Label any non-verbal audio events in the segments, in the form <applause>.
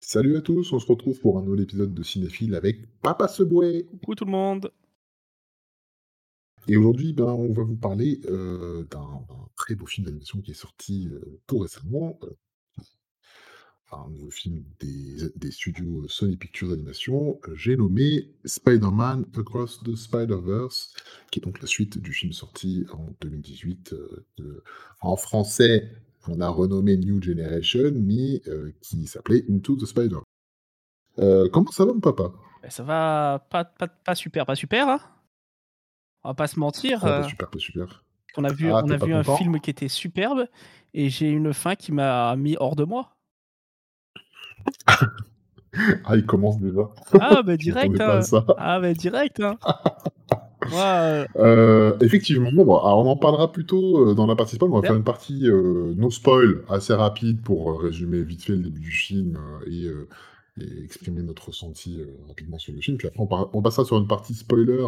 Salut à tous, on se retrouve pour un nouvel épisode de Cinéphile avec Papa Seboué. Coucou tout le monde. Et aujourd'hui, ben, on va vous parler euh, d'un très beau film d'animation qui est sorti euh, tout récemment. euh, un nouveau film des, des studios Sony Pictures Animation. euh, J'ai nommé Spider-Man Across the Spider-Verse, qui est donc la suite du film sorti en 2018. euh, de- en français, on a renommé New Generation, mais euh, qui s'appelait Into the Spider. Euh, comment ça va, mon papa? Ben, ça va pas, pas, pas super, pas super. hein? On va pas se mentir. Euh, Super, pas super. on a vu, Ah, on a pas vu un film qui était superbe et j'ai une fin qui m'a mis hors de moi. <laughs> Ah, il commence déjà. Ah bah <laughs> direct. hein. ça. Ah bah direct. hein. <laughs> Euh, Euh, effectivement, bon, alors on en parlera plutôt euh, dans la partie spoil. On va faire une partie euh, no spoil assez rapide pour résumer vite fait le début du film et, euh, et exprimer notre ressenti rapidement sur le film. Puis après, on, on passera sur une partie spoiler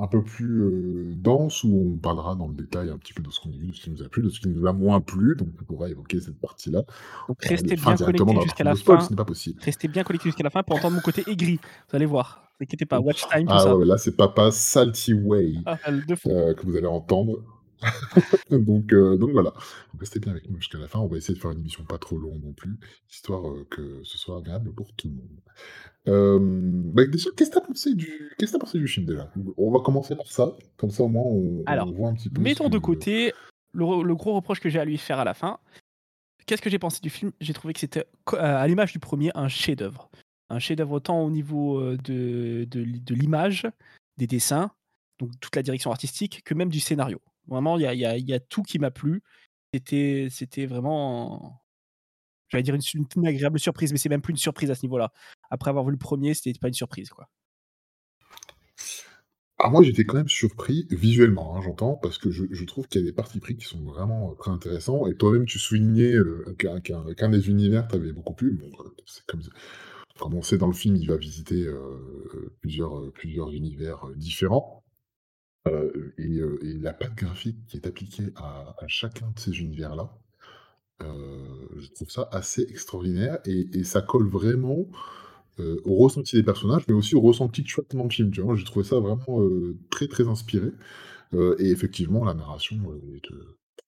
un peu plus euh, dense où on parlera dans le détail un petit peu de ce qu'on a vu, de ce qui nous a plu, de ce qui nous a moins plu. Donc on pourra évoquer cette partie-là. donc Euh, restez bien connectés jusqu'à la fin. ce n'est pas possible. Restez bien connectés jusqu'à la fin pour entendre mon côté aigri. Vous allez voir. Ne inquiétez pas. Watch time, tout Ah ça. ouais, là c'est Papa Salty Way. Ah, euh, que vous allez entendre. <laughs> donc, euh, donc voilà, restez bien avec nous jusqu'à la fin. On va essayer de faire une émission pas trop longue non plus, histoire euh, que ce soit agréable pour tout le monde. Euh, bah, qu'est-ce que t'as pensé du, qu'est-ce que t'as pensé du film déjà? On va commencer par ça, comme ça au moins on, voit un petit peu. Mettons de côté le, gros reproche que j'ai à lui faire à la fin. Qu'est-ce que j'ai pensé du film? J'ai trouvé que c'était, à l'image du premier, un chef-d'œuvre. Un chef-d'œuvre autant au niveau de, de, l'i- de l'image, des dessins, donc toute la direction artistique, que même du scénario. Vraiment, il y a, tout qui m'a plu. C'était, c'était vraiment, j'allais dire une, agréable surprise, mais c'est même plus une surprise à ce niveau-là. Après avoir vu le premier, c'était pas une surprise, quoi. Ah, moi j'étais quand même surpris visuellement, hein, j'entends, parce que je, trouve qu'il y a des parties pris qui sont vraiment euh, très intéressants. Et toi-même, tu soulignais euh, qu'un des univers t'avait beaucoup plu. Bon, euh, c'est comme, comme on sait dans le film, il va visiter euh, plusieurs, univers différents. Et, la patte graphique qui est appliquée à, chacun de ces univers-là, je trouve ça assez extraordinaire. Et, ça colle vraiment au ressenti des personnages, mais aussi au ressenti as dans le film. J'ai trouvé ça vraiment très très inspiré. Et effectivement, la narration est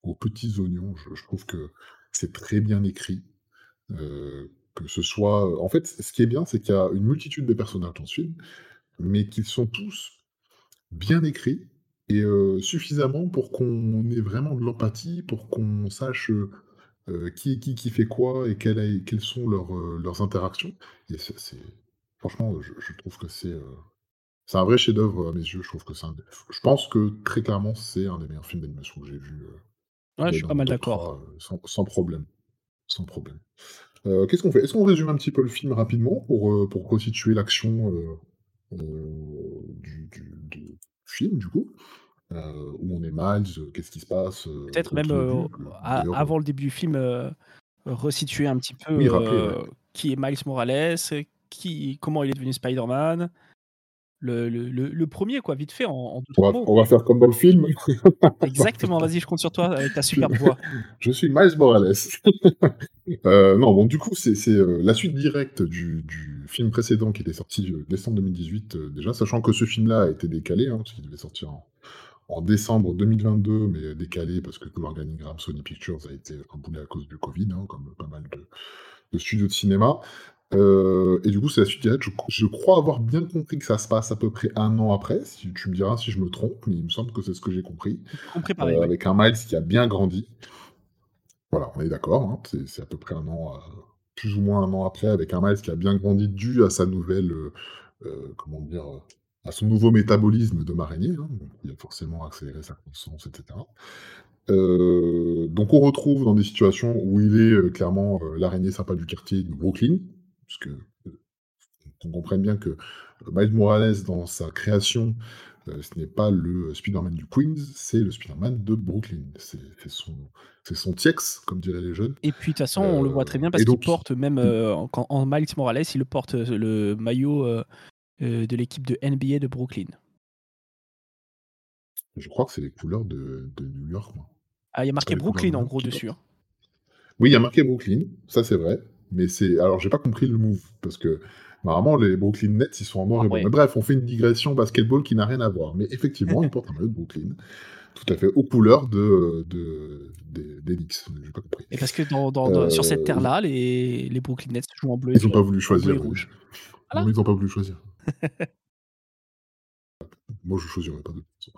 aux petits oignons. Je, je trouve que c'est très bien écrit. Que ce soit, en fait, ce qui est bien, c'est qu'il y a une multitude de personnages dans ce film, mais qu'ils sont tous bien écrits et euh, suffisamment pour qu'on ait vraiment de l'empathie, pour qu'on sache euh, euh, qui est qui qui fait quoi et quelle quelles sont leurs, leurs interactions. Et c'est, franchement, je, je trouve que c'est c'est un vrai chef-d'œuvre à mes yeux. Je trouve que c'est un je pense que très clairement, c'est un des meilleurs films d'animation que j'ai vu. euh, Ouais, je suis pas mal d'accord. 3, euh, sans, sans problème. Sans problème. Euh, qu'est-ce qu'on fait? Est-ce qu'on résume un petit peu le film rapidement pour, pour resituer l'action du, du- du film, du coup Euh, Où on est Miles euh, Qu'est-ce qui se passe euh, Peut-être même euh, euh, à- avant le début du film, euh, resituer un petit peu oui, rappelez, euh, ouais. qui est Miles Morales, qui, comment il est devenu Spider-Man. Le, le, premier, quoi, vite fait, en, en deux, On va, mots. on va faire comme dans le film. <laughs> Exactement, vas-y, je compte sur toi avec ta je, superbe voix. <laughs> je suis Miles Morales. <laughs> Euh, non, bon, du coup, c'est euh, la suite directe du, du film précédent qui était sorti euh, décembre 2018 euh, déjà, sachant que ce film-là a été décalé, hein, parce qu'il devait sortir en, en décembre 2022, mais décalé parce que tout l'organigramme Sony Pictures a été chamboulé à cause du Covid, hein, comme pas mal de, de studios de cinéma. Euh, et du coup, c'est la suite directe. Je, je crois avoir bien compris que ça se passe à peu près un an après. Si tu me diras si je me trompe, mais il me semble que c'est ce que j'ai compris. Compris pareil, Euh, oui. avec un Miles qui a bien grandi. Voilà, on est d'accord. hein, c'est à peu près un an, euh, plus ou moins un an après, avec un Miles qui a bien grandi dû à sa nouvelle, euh, comment dire, à son nouveau métabolisme de marinier. hein, il a forcément accéléré sa croissance, etc. Donc on retrouve dans des situations où il est clairement l'araignée sympa du quartier de Brooklyn, puisque qu'on comprenne bien que Miles Morales, dans sa création, euh, ce n'est pas le Spider-Man du Queens, c'est le Spider-Man de Brooklyn. C'est son, son TX, comme diraient les jeunes. Et puis, de toute façon, on le voit très bien parce qu'il porte, même euh, en, Miles Morales, il porte le maillot euh, de l'équipe de NBA de Brooklyn? Je crois que c'est les couleurs de de New York, moi. Ah, il y a marqué Brooklyn en gros dessus, hein. Oui, il y a marqué Brooklyn, ça c'est vrai, mais c'est alors j'ai pas compris le move parce que normalement les Brooklyn Nets, ils sont en noir Ah et blanc. Mais bref, on fait une digression basketball qui n'a rien à voir. Mais effectivement, <laughs> ils portent un maillot de Brooklyn, tout à fait, aux couleurs de, heu, de des Knicks. J'ai pas compris. Et parce que dans dans dans sur cette Heu, v terre-là, les les Brooklyn Nets jouent en bleu Ils ont pas voulu choisir, rouge. Non, Voilà. mais <laughs> ils ont pas voulu choisir. Moi, je choisirais pas de toute façon.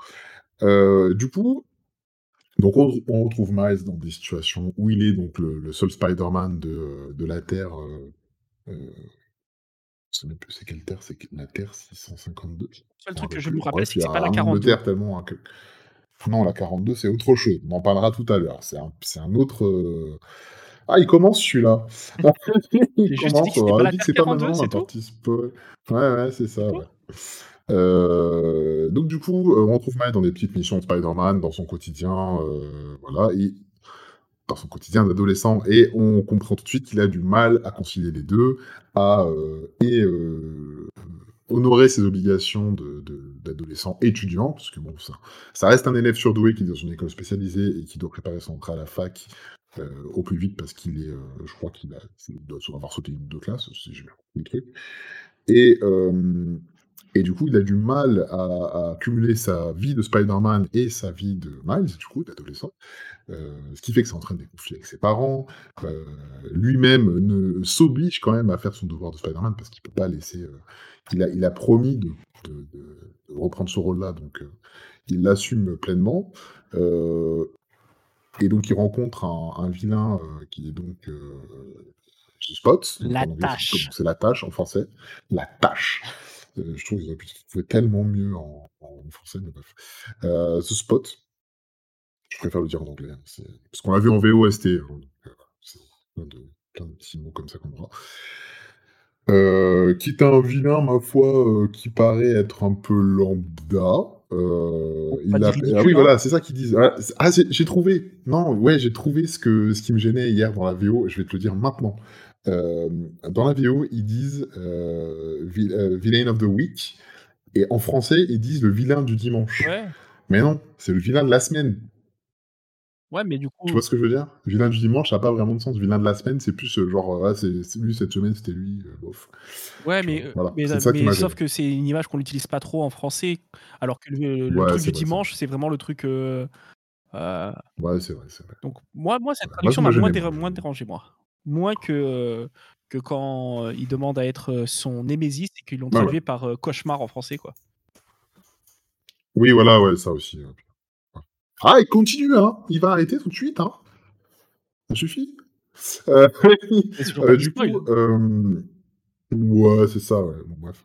Heu, du coup, donc on on retrouve Miles dans des situations où il est donc le le seul Spider-Man de, de la Terre, je sais même plus c'est quelle Terre, c'est la Terre 652? Je Le truc que je me rappelle, c'est pas la un nombre de 42. terres tellement hein, que non, la 42, c'est autre chose. On en parlera tout à l'heure. C'est un autre, heu ah, il commence celui-là! <laughs> Il commence, on pas aurait la dit que c'est pas 42, maintenant la partie spoil. Ouais, ouais, c'est ça, ouais. Heu, donc du coup, heu, on retrouve Miles dans des petites missions de Spider-Man, dans son quotidien, heu, voilà et dans son quotidien d'adolescent et on comprend tout de suite qu'il a du mal à concilier les 2, à, et honorer ses obligations d'adolescent étudiant, parce que bon, ça reste un élève surdoué qui est dans une école spécialisée et qui doit préparer son entrée à la fac, au plus vite parce qu'il est, je crois qu'il doit avoir sauté 1 ou 2 classes, si j'ai bien compris le truc. Et et du coup, il a du mal à à cumuler sa vie de Spider-Man et sa vie de Miles, du coup, d'adolescent. Heu, ce qui fait que ça entraîne des conflits avec ses parents. Heu, lui-même ne s'oblige quand même à faire son devoir de Spider-Man parce qu'il peut pas laisser, heu il a il a promis de de de de reprendre ce rôle-là, donc il l'assume pleinement. Et donc il rencontre un un vilain, qui est donc, Spot, La Tâche. c'est La Tâche en français. La Tâche! Heu, je trouve qu'ils auraient pu trouver tellement mieux en en français, mais bref. Heu, The Spot je préfère le dire en anglais, hein, parce qu'on l'a vu en VOST, hein, c'est plein de plein de petits mots comme ça qu'on aura. Heu, qui est un vilain, ma foi, qui paraît être un peu lambda. Il ah oui, hein. voilà, c'est ça qu'ils disent. Ah ah j'ai trouvé! Non, ouais, j'ai trouvé ce que ce qui me gênait hier dans la VO, je vais te le dire maintenant. Hem, dans la VO, ils disent, heu, vil heu, Villain of the Week et en français, ils disent le vilain du dimanche. Ouais. Mais non, c'est le vilain de la semaine. Ouais, mais du Tu vois coup ce que je veux dire? Vilain du dimanche, ça a pas vraiment de sens. Vilain de la semaine, c'est plus, genre, ah, c'est lui cette semaine, c'était lui, bof. Ouais, mais Voilà, mais sauf que c'est une image qu'on utilise pas trop en français, alors que le le Ouais, truc du vrai, dimanche, c'est vraiment le truc, Ouais, c'est vrai, vrai. donc moi moi, cette traduction m'a moins dérangé, moi. Moins que, que quand, il demande à être, son némésis et qu'ils l'ont ouais. traduit par, cauchemar en français, quoi. Oui, voilà, ouais, ça aussi. Ah, il continue, hein! Il va arrêter tout de suite, hein! Ça suffit. <laughs> Pas heu, du coup, hem ouais, c'est ça, ouais, bon bref,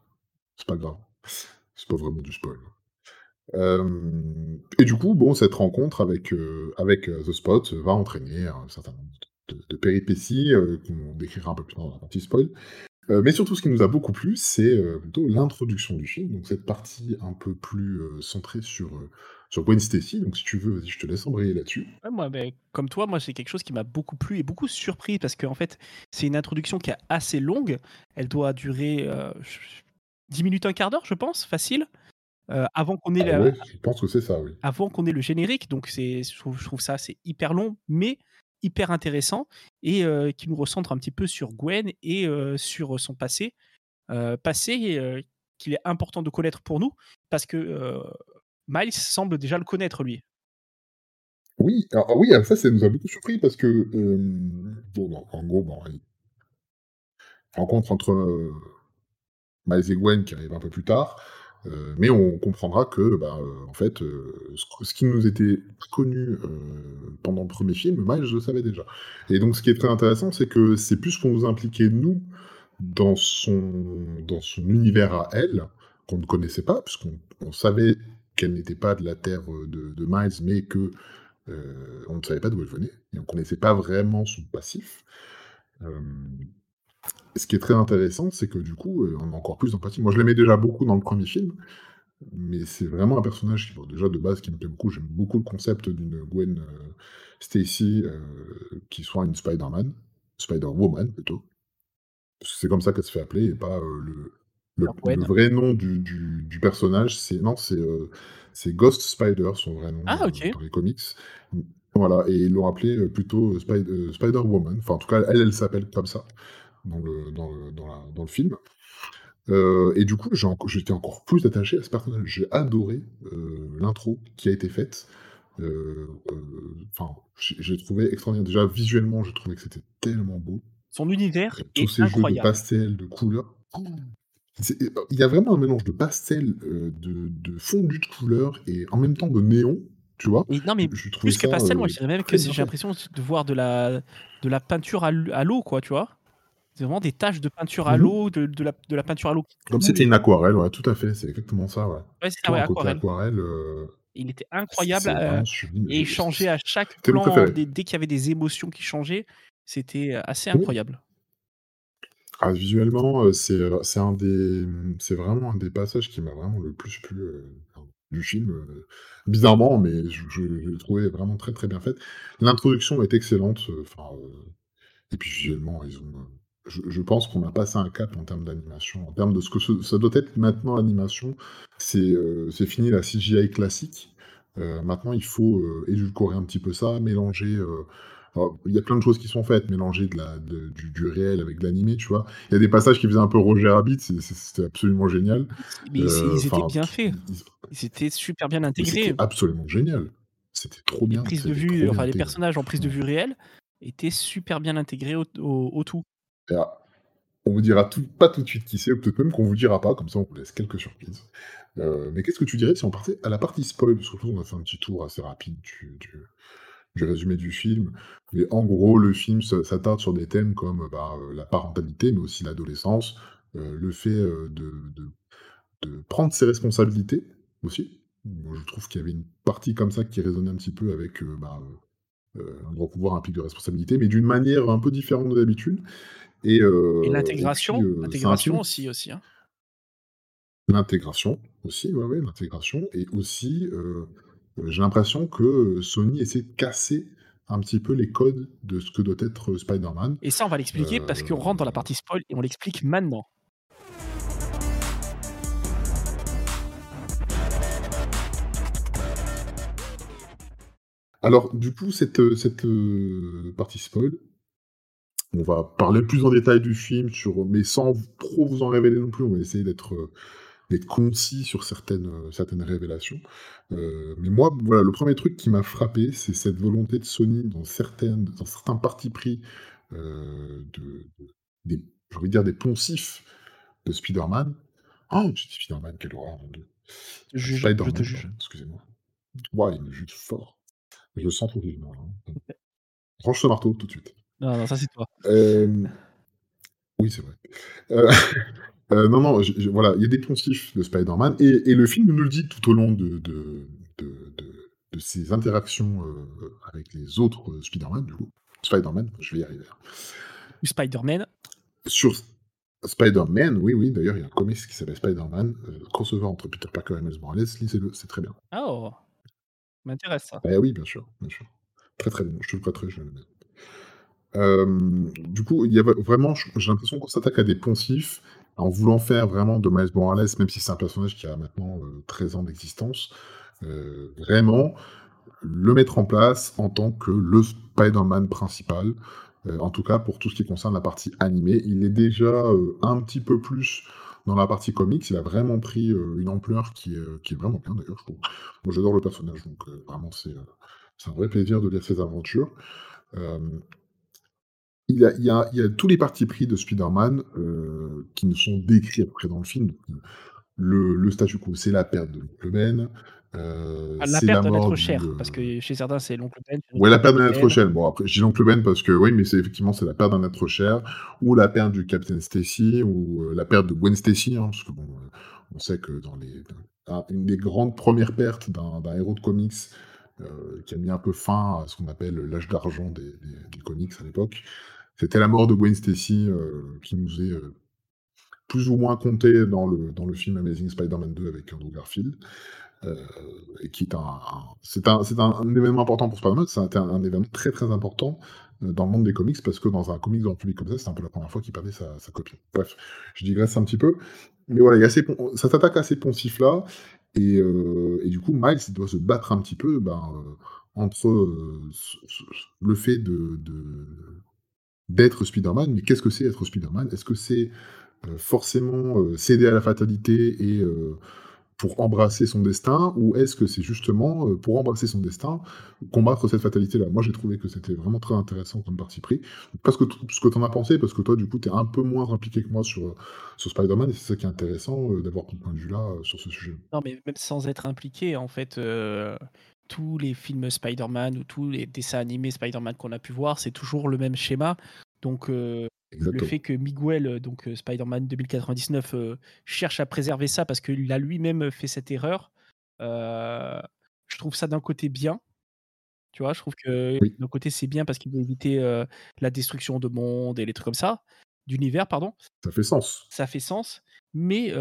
c'est pas grave. C'est pas vraiment du spoil. Et du coup, bon, cette rencontre avec, avec, The Spot va entraîner un certain nombre de péripéties, heu, qu'on décrira un peu plus tard dans la partie spoil. Heu, mais surtout, ce qui nous a beaucoup plu, c'est, heu, plutôt l'introduction du film, donc cette partie un peu plus, centrée sur, sur Gwen Stacy. Donc si tu veux, vas-y, je te laisse embrayer là-dessus. Ouais, moi, beh, comme toi, moi, c'est quelque chose qui m'a beaucoup plu et beaucoup surpris parce qu'en fait, c'est une introduction qui est assez longue. Elle doit durer, heu, ch 10 minutes, 1/4 d'heure, je pense, facile, avant qu'on ait Ah la ouais, je pense que c'est ça, oui. avant qu'on ait le générique, donc c'est je trouve je trouve ça c'est hyper long, mais hyper intéressant et heu, qui nous recentre un petit peu sur Gwen et heu, sur son passé. Passé, qu'il est important de connaître pour nous parce que, Miles semble déjà le connaître, lui. Oui, oui, ça, nous a beaucoup surpris parce que, bon, en gros, rencontre entre, Miles et Gwen qui arrive un peu plus tard, heu, mais on comprendra que, bah, heu, en fait, heu, ce qui nous était connu, pendant le 1er film, Miles le savait déjà et donc ce qui est très intéressant, c'est que c'est plus pour nous impliquer, nous, dans son univers à elle, qu'on ne connaissait pas, puisqu'on on savait qu'elle n'était pas de la terre, de de Miles, mais que, on ne savait pas d'où elle venait et on connaissait pas vraiment son passif. Ce qui est très intéressant, c'est que du coup, heu, on a encore plus d'empathie. Moi, je l'aimais déjà beaucoup dans le 1er film, mais c'est vraiment un personnage qui, bon, déjà de base, qui me plaît beaucoup. J'aime beaucoup le concept d'une Gwen, heu, Stacy, heu, qui soit une Spider-Man, Spider-Woman plutôt. Parce que c'est comme ça qu'elle se fait appeler et pas, le Le le vrai nom du du du personnage, c'est non, c'est, Ghost Spider, son vrai nom, Ah dans les comics. Voilà et ils l'ont appelée, heu, plutôt, Spider-Woman. Enfin, en tout cas, elle, elle s'appelle comme ça dans le dans le dans la dans le film. Heu et du coup, j'étais encore plus attaché à ce personnage. J'ai adoré, heu, l'intro qui a été faite. Heu, enfin, j'ai trouvé extraordinaire. Déjà, visuellement, j'ai trouvé que c'était tellement beau. Son univers Heu, tous est ces jeux de incroyable. pastel, de couleurs. Il y a vraiment un mélange de pastel, de de fondu de couleurs et en même temps de néon, tu vois? Et non, mais plus que pastel, moi je dirais même que j'ai l'impression de voir de la de la peinture à l'eau quoi, tu vois? C'est vraiment des taches de peinture à Mmh mh. l'eau, de de la de la peinture à l'eau Comme c'était une aquarelle, ouais, tout à fait, c'est exactement ça, ouais. Ouais, c'est ouais, aquarelle. aquarelle, heu, Il était incroyable, sublime. et changeait à chaque plan, dès dès qu'il y avait des émotions qui changeaient, c'était, heu, assez incroyable. Ah, visuellement, heu, c'est, un des, c'est vraiment un des passages qui m'a vraiment le plus plu, du film, bizarrement, mais je je je l'ai trouvé vraiment très, très bien faite. L'introduction est excellente, enfin, et puis visuellement, ils ont, je je pense qu'on a passé un cap en termes d'animation, en termes de ce que ce ça doit être maintenant l'animation. C'est, c'est fini la CGI classique. Heu, maintenant, il faut, heu, édulcorer un petit peu ça, mélanger, alors il y a plein de choses qui sont faites, mélanger de la de du du réel avec de l'animé, tu vois? Il y a des passages qui faisaient un peu Roger Rabbit, c'était absolument génial. Mais Heu, ils étaient bien faits. ils étaient super bien c'était intégrés. absolument génial. C'était trop Les bien, prises de vue, enfin les personnages en prise de vue réelle étaient super bien intégrés au t au au tout. On vous dira tout pas tout de suite qui c'est, ou peut-être même qu'on vous dira pas, comme ça on vous laisse quelques surprises. Heu, mais qu'est-ce que tu dirais si on partait à la partie spoil? Parce que qu'on a fait un petit tour assez rapide du résumé du film. Mais en gros, le film s'attarde sur des thèmes comme, bah, heu, la parentalité, mais aussi l'adolescence, heu, le fait, de prendre ses responsabilités aussi. Je trouve qu'il y avait une partie comme ça qui résonnait un petit peu avec, heu, bah, un grand pouvoir implique de responsabilité, mais d'une manière un peu différente de d'habitude et puis, l'intégration, un l'intégration aussi aussi, hein. L'intégration aussi, ouais, ouais, l'intégration et aussi, heu, j'ai l'impression que, Sony essaie de casser un petit peu les codes de ce que doit être, Spider-Man. Et ça, on va l'expliquer parce qu'on rentre dans la partie spoil et on l'explique maintenant. Alors, du coup, cette, cette, partie spoil on va parler plus en détail du film sur mais sans trop vous en révéler non plus. On va essayer d'être, d'être concis sur certaines, certaines révélations. Heu, mais moi, voilà, le 1er truc qui m'a frappé, c'est cette volonté de Sony dans certaines dans certains partis pris, heu, de de des j'ai envie de dire des poncifs de Spider-Man. Oh! J'ai dit Spider-Man, quelle horreur! Je je te juge. excusez-moi. Waouh, il me juge fort. Je le sens trop vivement, hein. Range ce marteau, tout de suite. Non, non, ça c'est toi. Oui, c'est vrai. Heu heu, <laughs> non, non, je je voilà, il y a des poncifs de Spider-Man et et le film nous le dit tout au long de de de de de ses interactions, heu, avec les autres, Spider-Man, du coup. Spider-Man, je vais y arriver. Spider-Man. Sur Spider-Man, oui, oui, d'ailleurs, il y a un comics qui s'appelle Spider-Man, crossover entre Peter Parker et Miles Morales, lisez-le, c'est très bien. Oh! M'intéresse ça. Beh, oui, bien sûr, bien sûr. Très, très bon, je te le prêterai, je la maison. Hem, du coup, il y vraiment j'ai l'impression qu'on s'attaque à des poncifs, en voulant faire vraiment de Miles Morales, même si c'est un personnage qui a maintenant, heu, 13 ans d'existence, heu, vraiment le mettre en place en tant que le Spider-Man principal. En tout cas, pour tout ce qui concerne la partie animée. Il est déjà, un petit peu plus dans la partie comics. Il a vraiment pris, une ampleur qui est, vraiment bien d'ailleurs, je trouve. Moi, j'adore le personnage, donc vraiment, c'est un vrai plaisir de lire ses aventures. Il y a il y a il y a tous les partis pris de Spider-Man, heu, qui nous sont décrits à peu près dans le film. Le le statu quo, c'est la perte de l'oncle Ben, heu, Ah, la perte la de mort du, cher, parce que chez certains c'est l'oncle Ben, Ouais, la perte d'un être Ben. cher. Bon, après, je dis l'oncle Ben parce que oui, mais c'est effectivement, c'est la perte d'un être cher ou la perte du Captain Stacy ou, heu, la perte de Gwen Stacy, hein, parce que bon, heu, on sait que dans les dans un une des grandes 1res pertes d'un d'un héros de comics, heu, qui a mis un peu fin à ce qu'on appelle l'âge d'argent des des des comics à l'époque. C'était la mort de Gwen Stacy, heu, qui nous est, heu, plus ou moins contée dans le dans le film Amazing Spider-Man 2 avec Andrew Garfield. Heu et qui est un c'est un c'est un événement important pour Spider-Man, été un événement très, très important, dans le monde des comics parce que dans un comics grand public comme ça, c'est un peu la 1re fois qu'il perdait sa sa copine. Bref, je digresse un petit peu. Mais voilà, il y a ces ça s'attaque à ces poncifs-là et et du coup, Miles, il doit se battre un petit peu, ben, entre, le fait de d'être Spider-Man, mais qu'est-ce que c'est être Spider-Man? Est-ce que c'est, heu, forcément, heu, céder à la fatalité et heu, pour embrasser son destin? Ou est-ce que c'est justement, pour embrasser son destin, combattre cette fatalité-là? Moi, j'ai trouvé que c'était vraiment très intéressant comme parti pris. Parce que ce que tu en as pensé, parce que toi, du coup, tu es un peu moins impliqué que moi sur, sur Spider-Man et c'est ça qui est intéressant, d'avoir ton point de vue-là, heu, sur ce sujet. Non, mais même sans être impliqué, en fait, tous les films Spider-Man ou tous les dessins animés Spider-Man qu'on a pu voir, c'est toujours le même schéma. Donc, heu, le fait que Miguel, heu, donc, heu, Spider-Man 2099, heu, cherche à préserver ça parce qu'il a lui-même fait cette erreur, je trouve ça d'un côté bien. Tu vois? Je trouve que Oui, d'un côté, c'est bien parce qu'il veut éviter, la destruction de mondes et les trucs comme ça, d'univers, pardon. ça fait sens. Ça fait sens, mais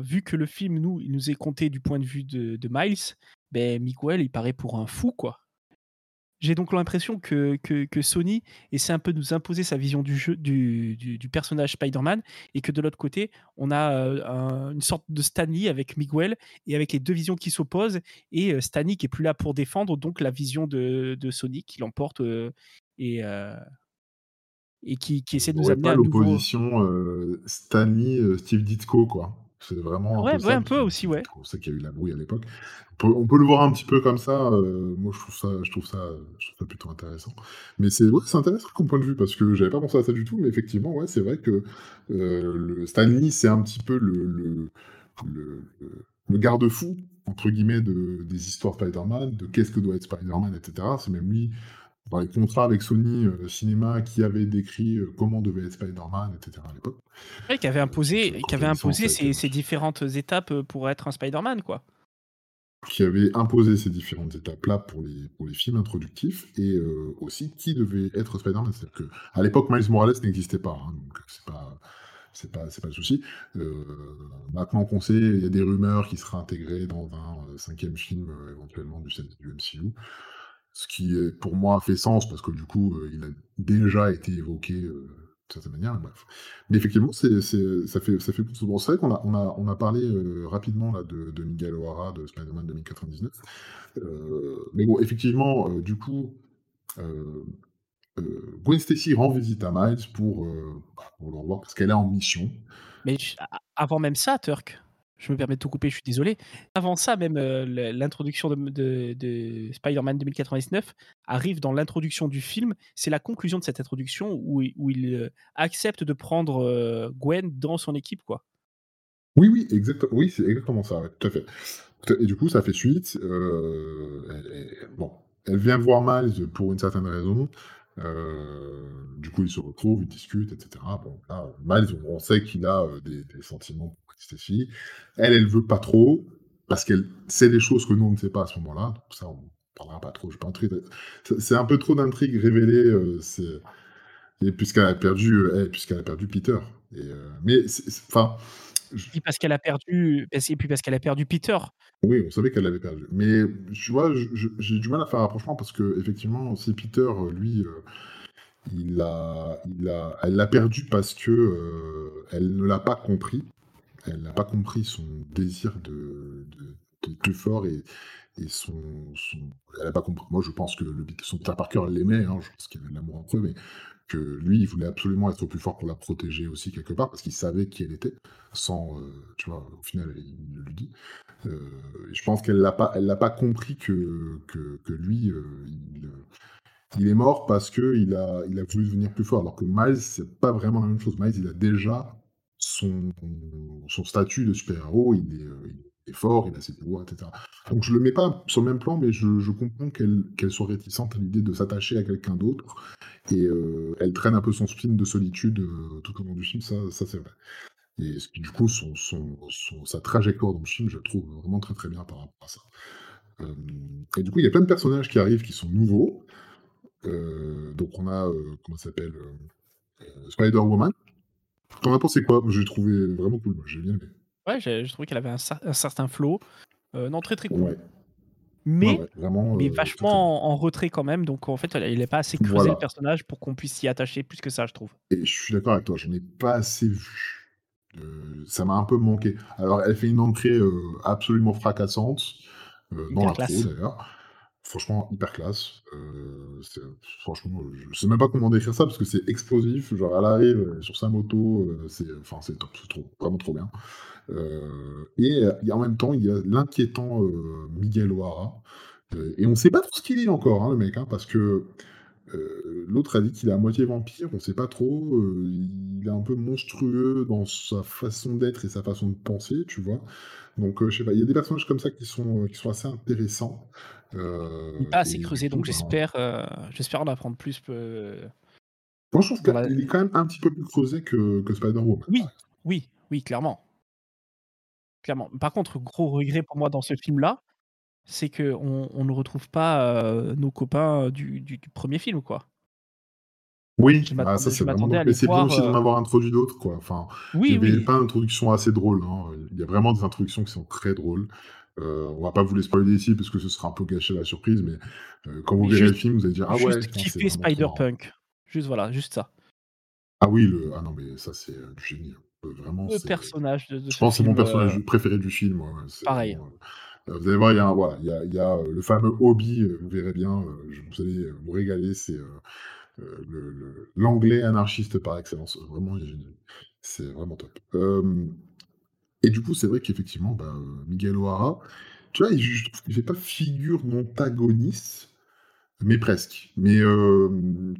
vu que le film, nous, il nous est conté du point de vue de Miles, beh, Miguel, il paraît pour un fou, quoi. J'ai donc l'impression que que Sony essaie un peu de nous imposer sa vision du jeu du du personnage Spider-Man et que de l'autre côté, on a, une sorte de Stan Lee avec Miguel et avec les 2 visions qui s'opposent et heu, Stan Lee qui est plus là pour défendre, donc la vision de de Sony qui l'emporte, et et qui qui essaie de nous amener à nouveau l'opposition, heu, Stan Lee, heu, Steve Ditko, quoi. C'est vraiment un ouais, peu ouais, ça, un peu aussi, ouais. On sait qu'il y a eu la brouille à l'époque. On peut on peut le voir un petit peu comme ça, moi je trouve ça je trouve ça, je trouve ça plutôt intéressant. Mais c'est ouais, c'est intéressant comme point de vue parce que j'avais pas pensé à ça du tout, mais effectivement, ouais, c'est vrai que, heu, le Stan Lee, c'est un petit peu le le le «garde-fou» entre guillemets de des histoires Spider-Man, de qu'est-ce que doit être Spider-Man et cetera. C'est même lui dans les contrats avec Sony, heu, Cinéma qui avait décrit, heu, comment devait être Spider-Man et cetera à l'époque. Ouais, qui avait que imposé qui avait imposé ces différentes étapes, heu, pour être un Spider-Man, quoi. qui avait imposé ces différentes étapes-là pour les pour les films introductifs et aussi qui devait être Spider-Man. C'est-à-dire qu'à l'époque, Miles Morales n'existait pas, hein, donc c'est pas c'est pas c'est pas le souci. Maintenant qu'on sait, il y a des rumeurs qu'il sera intégré dans un, 5 film, éventuellement du du MCU. Ce qui, heu, pour moi, fait sens parce que du coup, heu, il a déjà été évoqué, heu, de certaine manière, bref. Mais effectivement, c'est ça fait ça fait bon, c'est vrai qu'on a on a on a parlé, rapidement là de Miguel O'Hara, de Spider-Man 2099. Heu, mais bon, effectivement, du coup, Gwen Stacy rend visite à Miles pour, bah, pour le revoir parce qu'elle est en mission. Mais avant même ça, Turk, je me permets de te couper, je suis désolé. Avant ça même, le l'introduction de de de Spider-Man 2099 arrive dans l'introduction du film. C'est la conclusion de cette introduction où il heu, accepte de prendre, heu, Gwen dans son équipe, quoi. Oui, oui, exacte oui, c'est exactement ça, tout à fait. Tout et du coup, ça fait suite, elle bon, elle vient voir Miles pour une certaine raison, du coup, ils se retrouvent, ils discutent et cetera. Bon, là, Miles, on sait qu'il a, des sentiments Stacy. Elle, elle veut pas trop, parce qu'elle sait des choses que nous, on ne sait pas à ce moment-là, donc ça, on parlera pas trop, je pas c'est c'est un peu trop d'intrigues révélées, heu, c'est et puisqu'elle a perdu, elle puisqu'elle a perdu Peter et heu, mais c'est c'est enfin, je parce qu'elle a perdu et puis parce qu'elle a perdu Peter. Oui, on savait qu'elle l'avait perdu. Mais tu vois, j'ai du mal à faire un rapprochement parce qu'effectivement, si Peter, heu, lui, il a il a elle l'a perdu parce que, elle ne l'a pas compris. Elle n'a pas compris son désir de de de plus fort et et son son elle a pas compris moi, je pense que le son Peter Parker l'aimait, hein, je pense qu'il avait de l'amour entre eux, mais que lui, il voulait absolument être plus fort pour la protéger aussi quelque part, parce qu'il savait qui elle était, sans, heu, tu vois, au final, il le lui dit. Heu, je pense qu'elle l'a pas elle l'a pas compris que que que lui, heu, il, il est mort parce qu'il a il a voulu devenir plus fort. Alors que Miles, c'est pas vraiment la même chose. Miles, il a déjà son statut de super-héros, heu, il est fort, il a ses pouvoirs et cetera. Donc je le mets pas sur le même plan, mais je comprends qu'elle soit réticente à l'idée de s'attacher à quelqu'un d'autre et heu, elle traîne un peu son spin de solitude, heu, tout au long du film, ça ça c'est vrai. Et ce qui du coup sa trajectoire dans le film, je la trouve vraiment très, très bien par rapport à ça. Et du coup, il y a plein de personnages qui arrivent qui sont nouveaux. Donc on a, comment s'appelle? Spider-Woman. Tu en as pensé quoi? J'ai trouvé vraiment cool, j'ai bien aimé. Ouais, j'ai trouvé qu'elle avait un cer un certain flow, heu, non, très, très cool. Ouais, Mais ouais, vraiment, mais bien. vachement en retrait quand même, donc en fait, il est pas assez creusé le personnage pour qu'on puisse s'y attacher plus que ça, je trouve. et je suis d'accord avec toi, j'en ai pas assez vu Heu, ça m'a un peu manqué. Alors elle fait une entrée, heu, absolument fracassante, dans classe. d'ailleurs. Franchement hyper classe, c'est franchement, je sais même pas comment décrire ça parce que c'est explosif, genre elle arrive, heu, sur sa moto, heu, c'est enfin c'est trop, vraiment trop bien. Et en même temps, il y a l'inquiétant, Miguel O'Hara, heu et on sait pas trop ce qu'il est encore, hein, le mec, hein, parce que, l'autre a dit qu'il est à moitié vampire, on sait pas trop, heu, il est un peu monstrueux dans sa façon d'être et sa façon de penser, tu vois? Donc heu, je sais pas, il y a des personnages comme ça qui sont, qui sont assez intéressants, pas assez creusé donc ben j'espère, en apprendre plus moi je trouve la qu'il est quand même un petit peu plus creusé que que Spider-Woman, oui, oui, oui, clairement, clairement. Par contre, gros regret pour moi dans ce film-là, c'est qu'on on ne retrouve pas, heu, nos copains du du du 1er film, quoi. Oui, Je bah, ça c'est vraiment Mais c'est bien aussi d'en heu avoir introduit d'autres, quoi. Enfin, il y oui, avait oui, pas d'introduction assez drôle, hein, il y a vraiment des introductions qui sont très drôles. Heu, on va pas vous les spoiler ici parce que ce sera un peu gâcher la surprise, mais quand vous mais verrez le film, vous allez dire: «Ah ouais, juste kiffer vraiment trop marrant». Spider-Punk. Juste voilà, juste ça. Ah oui, le ah non, mais ça c'est, du génie, hein. Vraiment, Le personnage de de je ce pense que c'est mon personnage préféré du film, pareil. vraiment, vous allez voir, il y a heu, le fameux hobby, heu, vous verrez bien, je vous allez, vous régaler, c'est, l'anglais anarchiste par excellence. Vraiment. C'est vraiment top. Et du coup, c'est vrai qu'effectivement, bah, Miguel O'Hara, tu vois, je trouve qu'il fait pas figure d'antagoniste, mais presque. Mais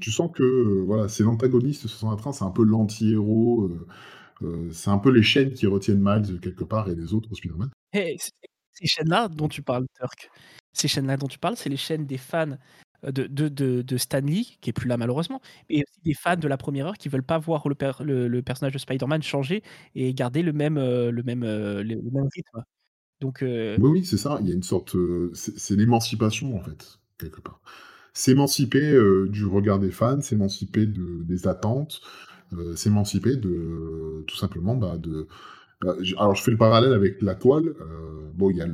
tu sens que, voilà, c'est l'antagoniste sur un train, c'est un peu l'anti-héros, c'est un peu les chaînes qui retiennent Miles, quelque part et les autres Spider-Man. C ces chaînes-là dont tu parles, Turk, ces chaînes-là dont tu parles, c'est les chaînes des fans, de de de de Stan Lee, qui est plus là malheureusement, et aussi des fans de la première heure qui veulent pas voir le per le le personnage de Spider-Man changer et garder le même, le même, le même rythme. Donc Oui, oui, c'est ça, il y a une sorte, c'est l'émancipation, en fait, quelque part. S'émanciper, heu, du regard des fans, s'émanciper de des attentes, s'émanciper de tout simplement, bah, de alors je fais le parallèle avec la toile, heu, bon, il y a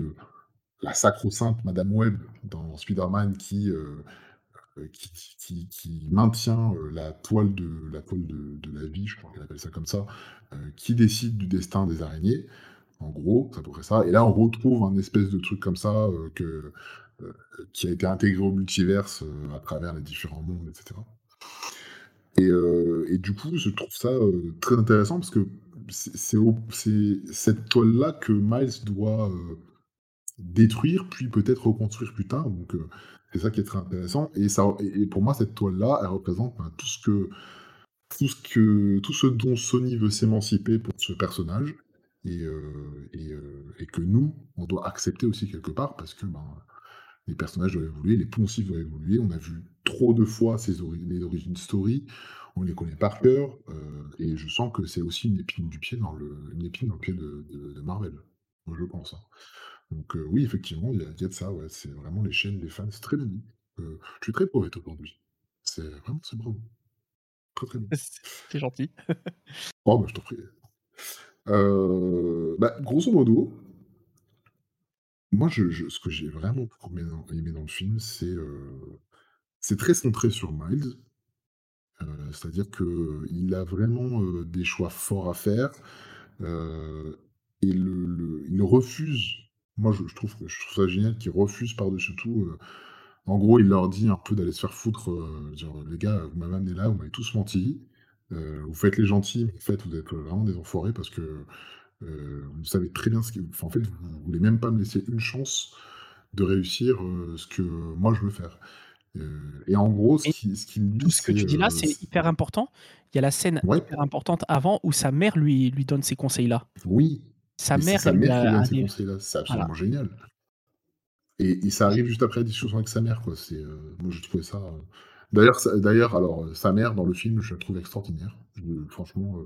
la sacro-sainte Madame Web dans Spider-Man qui, heu, qui maintient, la toile de la toile de la vie, je crois qu'elle appelle ça comme ça, qui décide du destin des araignées. En gros, c'est à peu près ça. Et là, on retrouve un espèce de truc comme ça, qui a été intégré au multiverse, à travers les différents mondes, et cetera. Et du coup, je trouve ça, très intéressant parce que c'est cette toile-là que Miles doit, heu, détruire, puis peut-être reconstruire plus tard. Donc, heu, c'est ça qui est très intéressant. Et ça et pour moi, cette toile-là, elle représente, ben, tout ce que tout ce que tout ce dont Sony veut s'émanciper pour ce personnage et heu et que nous, on doit accepter aussi quelque part parce que, ben, les personnages doivent évoluer, les poncifs doivent évoluer. On a vu trop de fois ces les origin story, on les connaît par cœur, heu et je sens que c'est aussi une épine du pied dans le une épine dans le pied de de de Marvel. Je pense, hein. Donc heu, oui, effectivement, il y a il y a de ça, ouais, c'est vraiment les chaînes des fans, c'est très bien dit. Heu, je suis très poète aujourd'hui. C'est vraiment, c'est bravo. Très, très bien. <laughs> c'est gentil. <laughs> Oh, bah, je t'en prie. Bah, grosso modo, moi, je je ce que j'ai vraiment aimé dans aimé dans le film, c'est très centré sur Miles. Heu, c'est-à-dire qu'il a vraiment, heu, des choix forts à faire, heu et il refuse moi, je trouve ça génial qu'il refuse par-dessus tout, en gros, il leur dit un peu d'aller se faire foutre, «Les gars, vous m'avez amené là, vous m'avez tous menti, vous faites les gentils, mais en fait, vous êtes, vraiment des enfoirés parce que vous savez très bien ce que enfin, en fait, vous voulez même pas me laisser une chance de réussir, ce que moi je veux faire. Heu et en gros, ce qui ce me dit, ce que tu dis là, heu, c'est hyper important. Il y a la scène ouais, hyper importante avant où sa mère lui lui donne ces conseils-là. oui, Sa mère, sa lui mère lui donne ces des conseils-là, c'est voilà. absolument génial et et ça arrive juste après la discussion avec sa mère, quoi. C'est, heu, moi j'ai trouvé ça, d'ailleurs ça d'ailleurs alors, sa mère dans le film, je la trouve extraordinaire. Je franchement,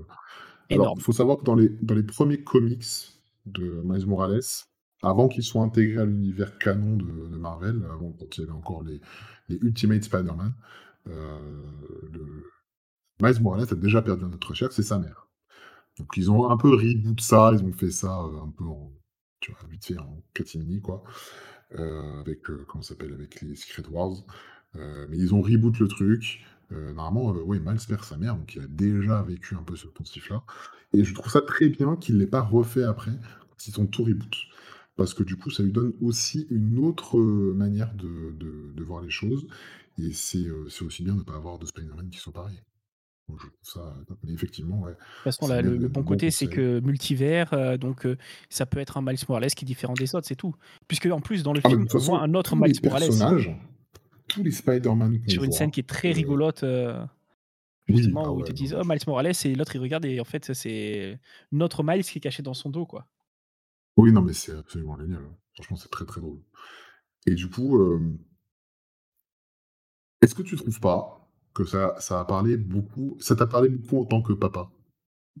Alors, il faut savoir que dans les dans les premiers comics de Miles Morales, avant qu'ils soient intégrés à l'univers canon de Marvel, avant quand il y avait encore les Ultimate Spider-Man, le Miles Morales a déjà perdu un être cher, c'est sa mère. Donc ils ont un peu reboot ça, ils ont fait ça, heu, un peu en tu vois, vite fait en catimini quoi, heu, avec, comment s'appelle? Avec les Secret Wars, mais ils ont reboot le truc, normalement, oui, Miles perd sa mère, donc il a déjà vécu un peu ce poncif-là et je trouve ça très bien qu'il l'ait pas refait après, si son tour reboot. Parce que du coup, ça lui donne aussi une autre, heu, manière de de de voir les choses et c'est, c'est aussi bien de pas avoir de Spider-Man qui sont pareils. Donc je trouve ça, top mais effectivement, ouais, De toute façon, là, le bon côté, c'est que multivers, donc ça peut être un Miles Morales qui est différent des autres, c'est tout. Puisque en plus, dans le Ah bah, film, on voit un autre tous les Miles Morales personnages, tous les Spider-Man sur une scène qui est très rigolote, oui, justement ah où ils te disent: «Oh, Miles Morales» et l'autre il regarde et en fait, c'est notre Miles qui est caché dans son dos, quoi. Oui, non mais c'est absolument génial, hein. Franchement, c'est très, très drôle et du coup, est-ce que tu trouves pas que ça ça a parlé beaucoup ça t'a parlé beaucoup en tant que papa?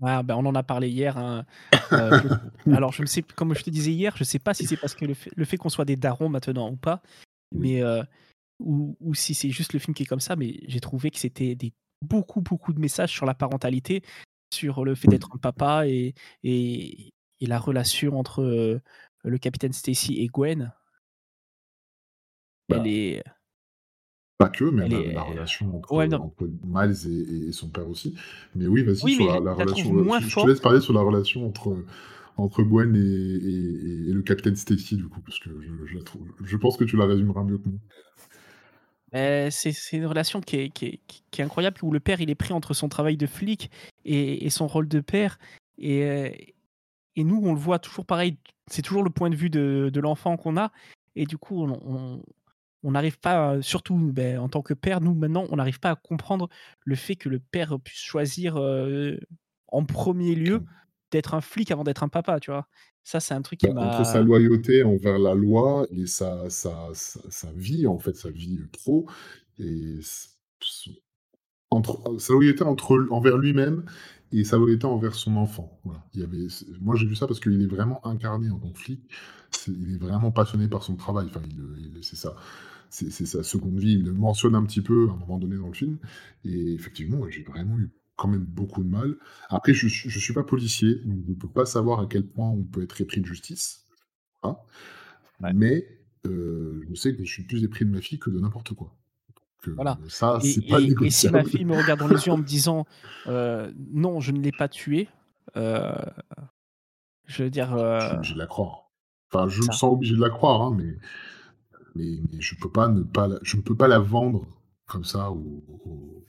Ah bah, on en a parlé hier, hein, <laughs> je alors je ne sais comme je te disais hier, je sais pas si c'est parce que le fait qu'on soit des darons maintenant ou pas, mais ou ou si c'est juste le film qui est comme ça, mais j'ai trouvé que c'était des beaucoup, beaucoup de messages sur la parentalité, sur le fait d'être un papa et et et la relation entre, le capitaine Stacy et Gwen. Elle Bah est Pas que, elle la est, la relation entre, ouais, entre Miles et son père aussi. Mais oui, vas-y oui, sur mais la relation, moins je je te laisse parler sur la relation entre, entre Gwen et et et le capitaine Stacy du coup, parce que je je la trouve je pense que tu la résumeras mieux que moi. Beh, c'est une relation qui est qui est qui est incroyable, où le père, il est pris entre son travail de flic et et son rôle de père et heu et nous, on le voit toujours pareil, c'est toujours le point de vue de de l'enfant qu'on a. Et du coup, on n'arrive pas, surtout, beh, en tant que père, nous, maintenant, on n'arrive pas à comprendre le fait que le père puisse choisir, heu, en premier lieu, d'être un flic avant d'être un papa, tu vois? Ça, c'est un truc qui Bah, entre sa loyauté envers la loi et sa sa sa sa vie, en fait, sa vie, heu, pro et entre euh, sa loyauté entre envers lui-même et sa loyauté envers son enfant. Voilà. Il y avait moi, j'ai vu ça parce qu'il est vraiment incarné en tant que flic. C'est il est vraiment passionné par son travail. Enfin, il, heu, il c'est ça c'est sa seconde vie. Il le mentionne un petit peu à un moment donné dans le film et effectivement, j'ai vraiment eu quand même beaucoup de mal. Après, je suis je suis pas policier, donc je ne peux pas savoir à quel point on peut être épris de justice, hein, ouais. mais heu, je sais que je suis plus épris de ma fille que de n'importe quoi. Que Voilà. ça, et c'est pas et et si ma fille me regarde dans les yeux en me disant, heu: «Non, je ne l'ai pas tué», heu, je veux dire, Je suis heu, obligé de la croire. Enfin, je me sens obligé de la croire, hein, mais mais mais je peux pas ne pas la je ne peux pas la vendre comme ça au au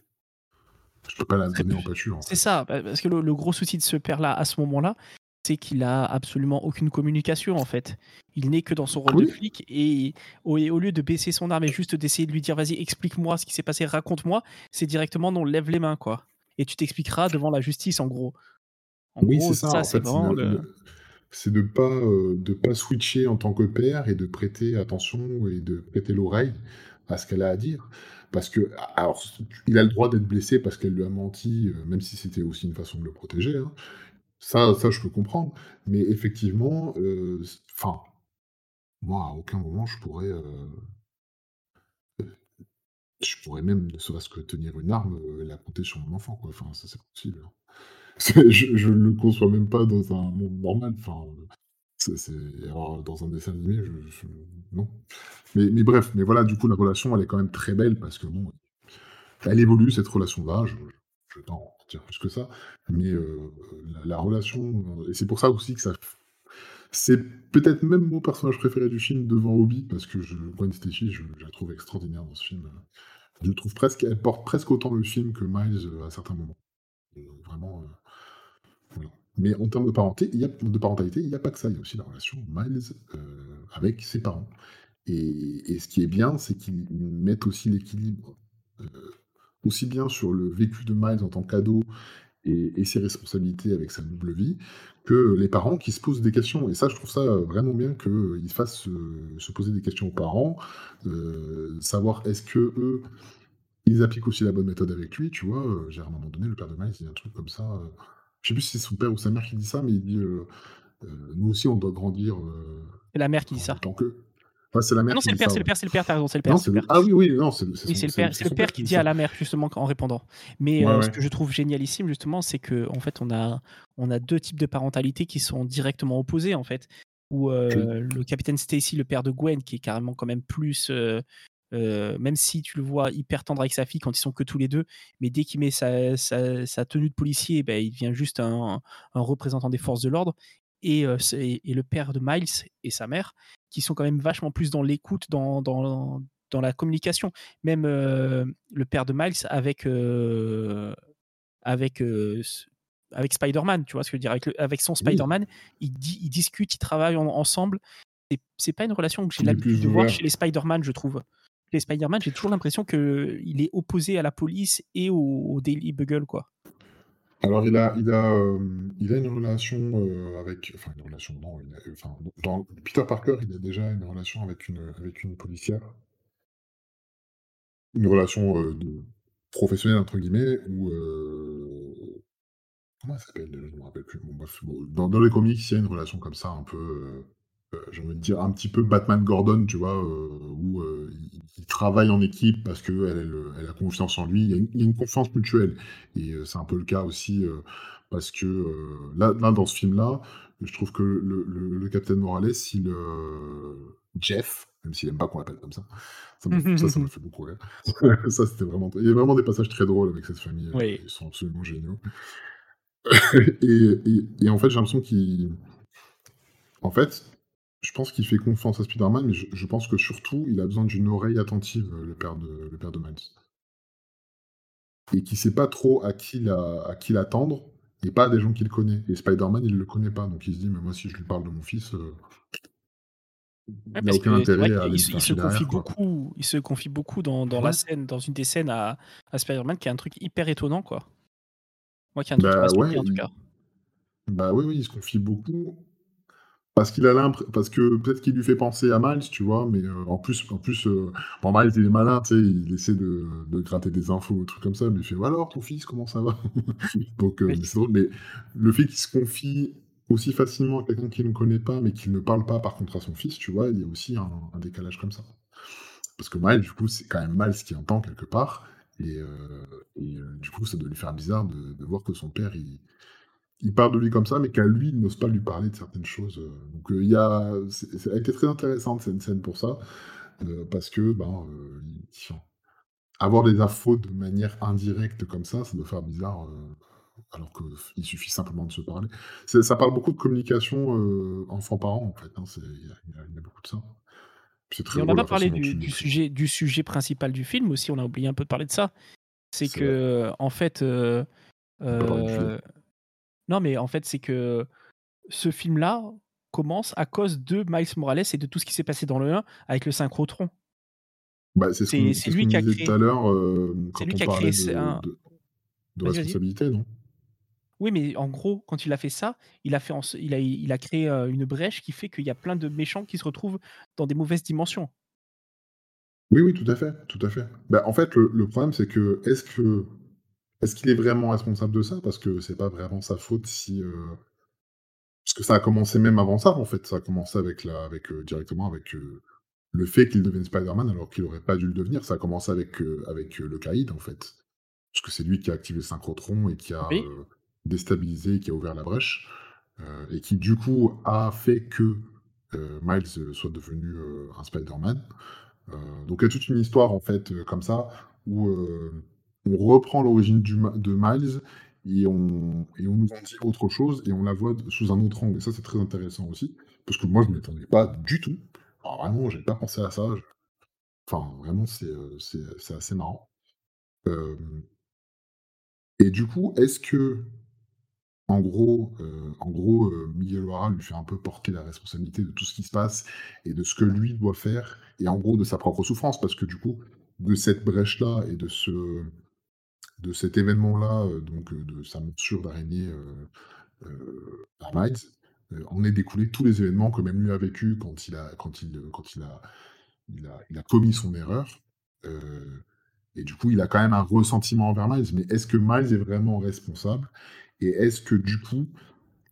je peux pas la donner en pâture, en c'est ça, bah, parce que le le gros souci de ce père-là, à ce moment-là, c'est qu'il a absolument aucune communication, en fait. Il n'est que dans son rôle de flic et au et au lieu de baisser son arme et juste d'essayer de lui dire: «Vas-y, explique-moi ce qui s'est passé, raconte-moi», c'est directement: «Non, lève les mains, quoi et tu t'expliqueras devant la justice», en gros. En oui, c'est ça, ça, c'est le de pas, heu, de pas switcher en tant que père et de prêter attention et de prêter l'oreille à ce qu'elle a à dire. Parce que alors, il a le droit d'être blessé parce qu'elle lui a menti, heu, même si c'était aussi une façon de le protéger, hein. Ça ça, je peux comprendre, mais effectivement, heu, s enfin, moi, à aucun moment je pourrais, heu Je pourrais même, ne serait-ce que tenir une arme, la pointer sur mon enfant, quoi. Enfin, ça, c'est possible, hein. <laughs> Je je le conçois même pas dans un monde normal, enfin, dans un dessin animé, je non. Mais bref, mais voilà, du coup, la relation, elle est quand même très belle parce que bon, elle évolue cette relation-là, je pas plus que ça, mais heu, la la relation, heu et c'est pour ça aussi que ça c'est peut-être même mon personnage préféré du film devant Obi parce que je Gwen Stacy, je je la trouve extraordinaire dans ce film, je trouve presque elle porte presque autant le film que Miles, heu, à certains moments. Vraiment. Mais en termes de parenté, y de parentalité, il y a pas que ça, il y a aussi la relation Miles, avec ses parents. Et et ce qui est bien, c'est qu'ils mettent aussi l'équilibre, aussi bien sur le vécu de Miles en tant qu'ado et et ses responsabilités avec sa double vie, que les parents qui se posent des questions. Et ça, je trouve ça, vraiment bien qu'ils fassent, heu, se poser des questions aux parents, heu, savoir est-ce qu'eux ils appliquent aussi la bonne méthode avec lui, tu vois? Heu, genre à un moment donné, le père de Miles, il dit un truc comme ça, heu, je sais plus si c'est son père ou sa mère qui dit ça, mais il dit, «Nous aussi on doit grandir, c'est la mère qui dit ça. même temps qu'eux». Ouais, c'est la Ah non, c'est le père, ça, c'est le père, c'est le père, tu raison, c'est le père, c'est c'est le le père. ah oui, oui, non, c'est Oui, le père c'est le père qui dit à la mère justement en répondant. Mais Ouais, heu, ce que je trouve génialissime justement, c'est qu'en fait on a on a 2 types de parentalité qui sont directement opposés en fait. Où, Oui. heu, le capitaine Stacy, le père de Gwen, qui est carrément quand même plus, heu même si tu le vois hyper tendre avec sa fille quand ils sont que tous les deux, mais dès qu'il met sa, sa, tenue de policier, ben, il devient juste un, un représentant des forces de l'ordre. Et, et, le père de Miles et sa mère, qui sont quand même vachement plus dans l'écoute, dans, dans, dans, la communication. Même le père de Miles avec, avec, avec Spider-Man, tu vois ce que je veux dire, avec, avec son Spider-Man, ils, ils, discutent, ils travaillent ensemble. C'est pas une relation que j'ai l'habitude de voir chez les Spider-Man, je trouve les Spider-Man, j'ai toujours l'impression qu'il est opposé à la police et au, Daily Bugle, quoi. Alors, il a, il a, euh, il a une relation euh, avec. Enfin, une relation, non. enfin, dans Peter Parker, il a déjà une relation avec une, avec une policière. Une relation euh, professionnelle, entre guillemets, où. comment elle s'appelle Je ne me rappelle plus. dans, les comics, il y a une relation comme ça, un peu euh, j'ai envie de dire, un petit peu Batman Gordon, tu vois, euh, où euh, il, travaille en équipe parce qu'elle elle a confiance en lui. Il y, a une, confiance mutuelle. Et c'est un peu le cas aussi parce que là, là, dans ce film-là, je trouve que le, le, le Capitaine Morales, il, Jeff, même s'il n'aime pas qu'on l'appelle comme ça, ça, me, ça, me <laughs> fait beaucoup rire. <laughs> ça, c'était vraiment. Il y a vraiment des passages très drôles avec cette famille. Ils sont absolument géniaux. <laughs> et, et, en fait, j'ai l'impression qu'il. En fait, je pense qu'il fait confiance à Spider-Man, mais je, pense que surtout, il a besoin d'une oreille attentive, le père de, le père de Miles. Et qui sait pas trop à qui, l'attendre, et pas à des gens qu'il connaît. Et Spider-Man, il le connaît pas, donc il se dit, mais moi, si je lui parle de mon fils, euh, il n'a aucun intérêt à il, se confie beaucoup, il se confie beaucoup dans, la scène, dans une des scènes à, Spider-Man, qui est un truc hyper étonnant, quoi. Moi, qui a un truc bah, ouais, en tout cas. Bah oui, oui, il se confie beaucoup. Parce qu'il a parce que peut-être qu'il lui fait penser à Miles, tu vois, mais euh, en plus, en plus, euh, bon, Miles il est malin, tu sais, il essaie de, de, gratter des infos, des trucs comme ça, mais il fait alors ton fils, comment ça va? <laughs> Donc euh, c'est drôle, mais le fait qu'il se confie aussi facilement à quelqu'un qu'il ne connaît pas, mais qu'il ne parle pas par contre à son fils, tu vois, il y a aussi un, décalage comme ça. Parce que Miles, du coup, c'est quand même Miles qui entend quelque part, et, et du coup, ça doit lui faire bizarre de, de voir que son père, il il parle de lui comme ça, mais qu'à lui, il n'ose pas lui parler de certaines choses. Euh. Donc euh, il y a, ça a été très intéressante cette scène pour ça, euh, parce que ben, avoir des infos de manière indirecte comme ça, ça doit faire bizarre, alors qu'il suffit simplement de se parler. Ça parle beaucoup de communication enfant-parent, en fait. Hein, il y, a beaucoup de ça. on n'a pas parlé du, sujet, du sujet principal du film aussi, on a oublié un peu de parler de ça. C'est que, en fait, non, mais en fait, c'est que ce film-là commence à cause de Miles Morales et de tout ce qui s'est passé dans le 1 avec le synchrotron. Bah, c'est ce lui qui a créé. tout à l'heure euh, quand on parlait de, un... de, responsabilité, non? Oui, mais en gros, quand il a fait ça, il a, fait il a, il a créé euh, une brèche qui fait qu'il y a plein de méchants qui se retrouvent dans des mauvaises dimensions. Oui, oui, tout à fait, tout à fait. Bah, en fait, le, le problème, c'est que est-ce que est-ce qu'il est vraiment responsable de ça? Parce que c'est pas vraiment sa faute si, euh, parce que ça a commencé même avant ça, en fait. Ça a commencé avec la avec, euh, directement avec, euh, le fait qu'il devienne Spider-Man alors qu'il aurait pas dû le devenir. Ça a commencé avec, avec, le caïd, en fait. Parce que c'est lui qui a activé le synchrotron et qui a, déstabilisé, qui a ouvert la brèche, et qui du coup a fait que, Miles, soit devenu, un Spider-Man. donc il y a toute une histoire en fait, comme ça où, on reprend l'origine de Miles et on, et on nous en dit autre chose et on la voit sous un autre angle. Et ça, c'est très intéressant aussi, parce que moi, je ne m'attendais pas du tout. Alors, vraiment, j'ai pas pensé à ça. Enfin, vraiment, c'est euh, assez marrant. Euh, et du coup, est-ce que, en gros, euh, en gros Miguel O'Hara lui fait un peu porter la responsabilité de tout ce qui se passe et de ce que lui doit faire, et en gros de sa propre souffrance, parce que du coup, de cette brèche-là et de ce, de cet événement-là, euh, donc euh, de sa monture d'araignée euh, à Miles, en est découlé tous les événements que même lui a vécu quand il a, quand il, quand il a, il a, commis son erreur. et du coup, il a quand même un ressentiment envers Miles. Mais est-ce que Miles est vraiment responsable? Et est-ce que du coup,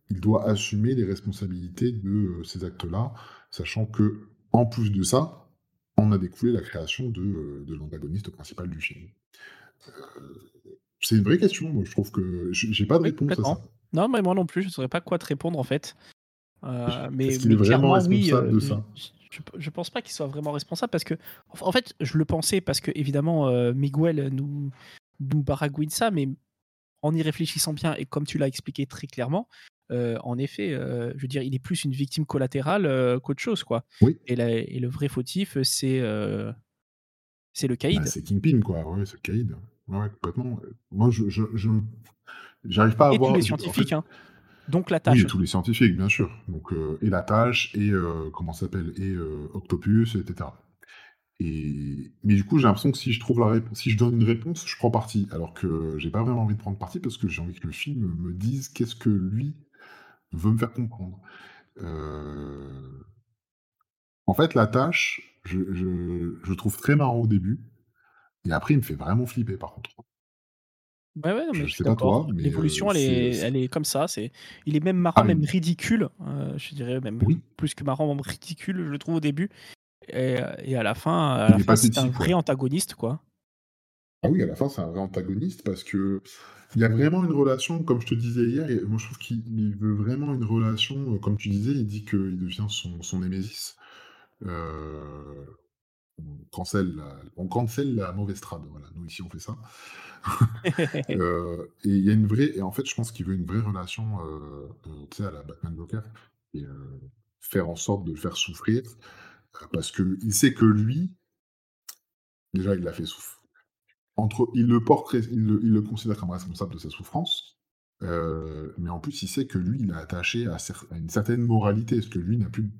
il doit assumer les responsabilités de ces actes-là, sachant que en plus de ça, on a découlé la création de, de l'antagoniste principal du film? C'est une vraie question, moi je trouve que j'ai pas de réponse à ça. Non, mais moi non plus, je ne saurais pas quoi te répondre en fait. Euh, mais, qu'il est vraiment responsable de ça? Je, je pense pas qu'il soit vraiment responsable parce que, en fait, je le pensais parce que évidemment euh, Miguel nous nous baragouine ça, mais en y réfléchissant bien et comme tu l'as expliqué très clairement, euh, en effet, euh, je veux dire, il est plus une victime collatérale euh, qu'autre chose, quoi. Oui. Et, la- et le vrai fautif, c'est euh, c'est le caïd. Bah, c'est Kingpin, quoi. Ouais, c'est Caïd. Ouais, complètement. Moi, je, je, je- j'arrive pas à et voir. tous les en scientifiques, fait- hein. donc la Oui, tâche. et tous les scientifiques, bien sûr. Donc, euh, et la tâche, et euh, comment ça s'appelle, et euh, Octopus, etc. Et mais du coup, j'ai l'impression que si je trouve la réponse, si je donne une réponse, je prends parti. Alors que j'ai pas vraiment envie de prendre parti parce que j'ai envie que le film me dise qu'est-ce que lui veut me faire comprendre. En fait, la tâche, je, je, je trouve très marrant au début, et après, il me fait vraiment flipper, par contre. Ouais, ouais, mais Je sais pas toi, mais L'évolution, euh, elle, est, c'est... elle est comme ça. C'est, il est même marrant, Ah, même ridicule. euh, je dirais même Oui. plus que marrant, même ridicule, je le trouve au début. Et, et à la fin, à Il la est fin c'est un vrai ouais. antagoniste, quoi. Ah oui, à la fin, c'est un vrai antagoniste parce que il y a vraiment une relation, comme je te disais hier, et moi je trouve qu'il il veut vraiment une relation, euh, comme tu disais, il dit qu'il devient son, son némésis. Euh, on cancelle la, on cancelle la mauvaise trad, voilà, nous ici on fait ça. <laughs> <laughs> Euh, et il y a une vraie, et en fait je pense qu'il veut une vraie relation, euh, tu sais, à la Batman Joker, et faire en sorte de le faire souffrir, parce que il sait que lui, déjà il l'a fait souffrir. Entre, il le porte, il le, il le considère comme responsable de sa souffrance, euh, mais en plus il sait que lui il est attaché à, cer- à une certaine moralité, ce que lui n'a plus,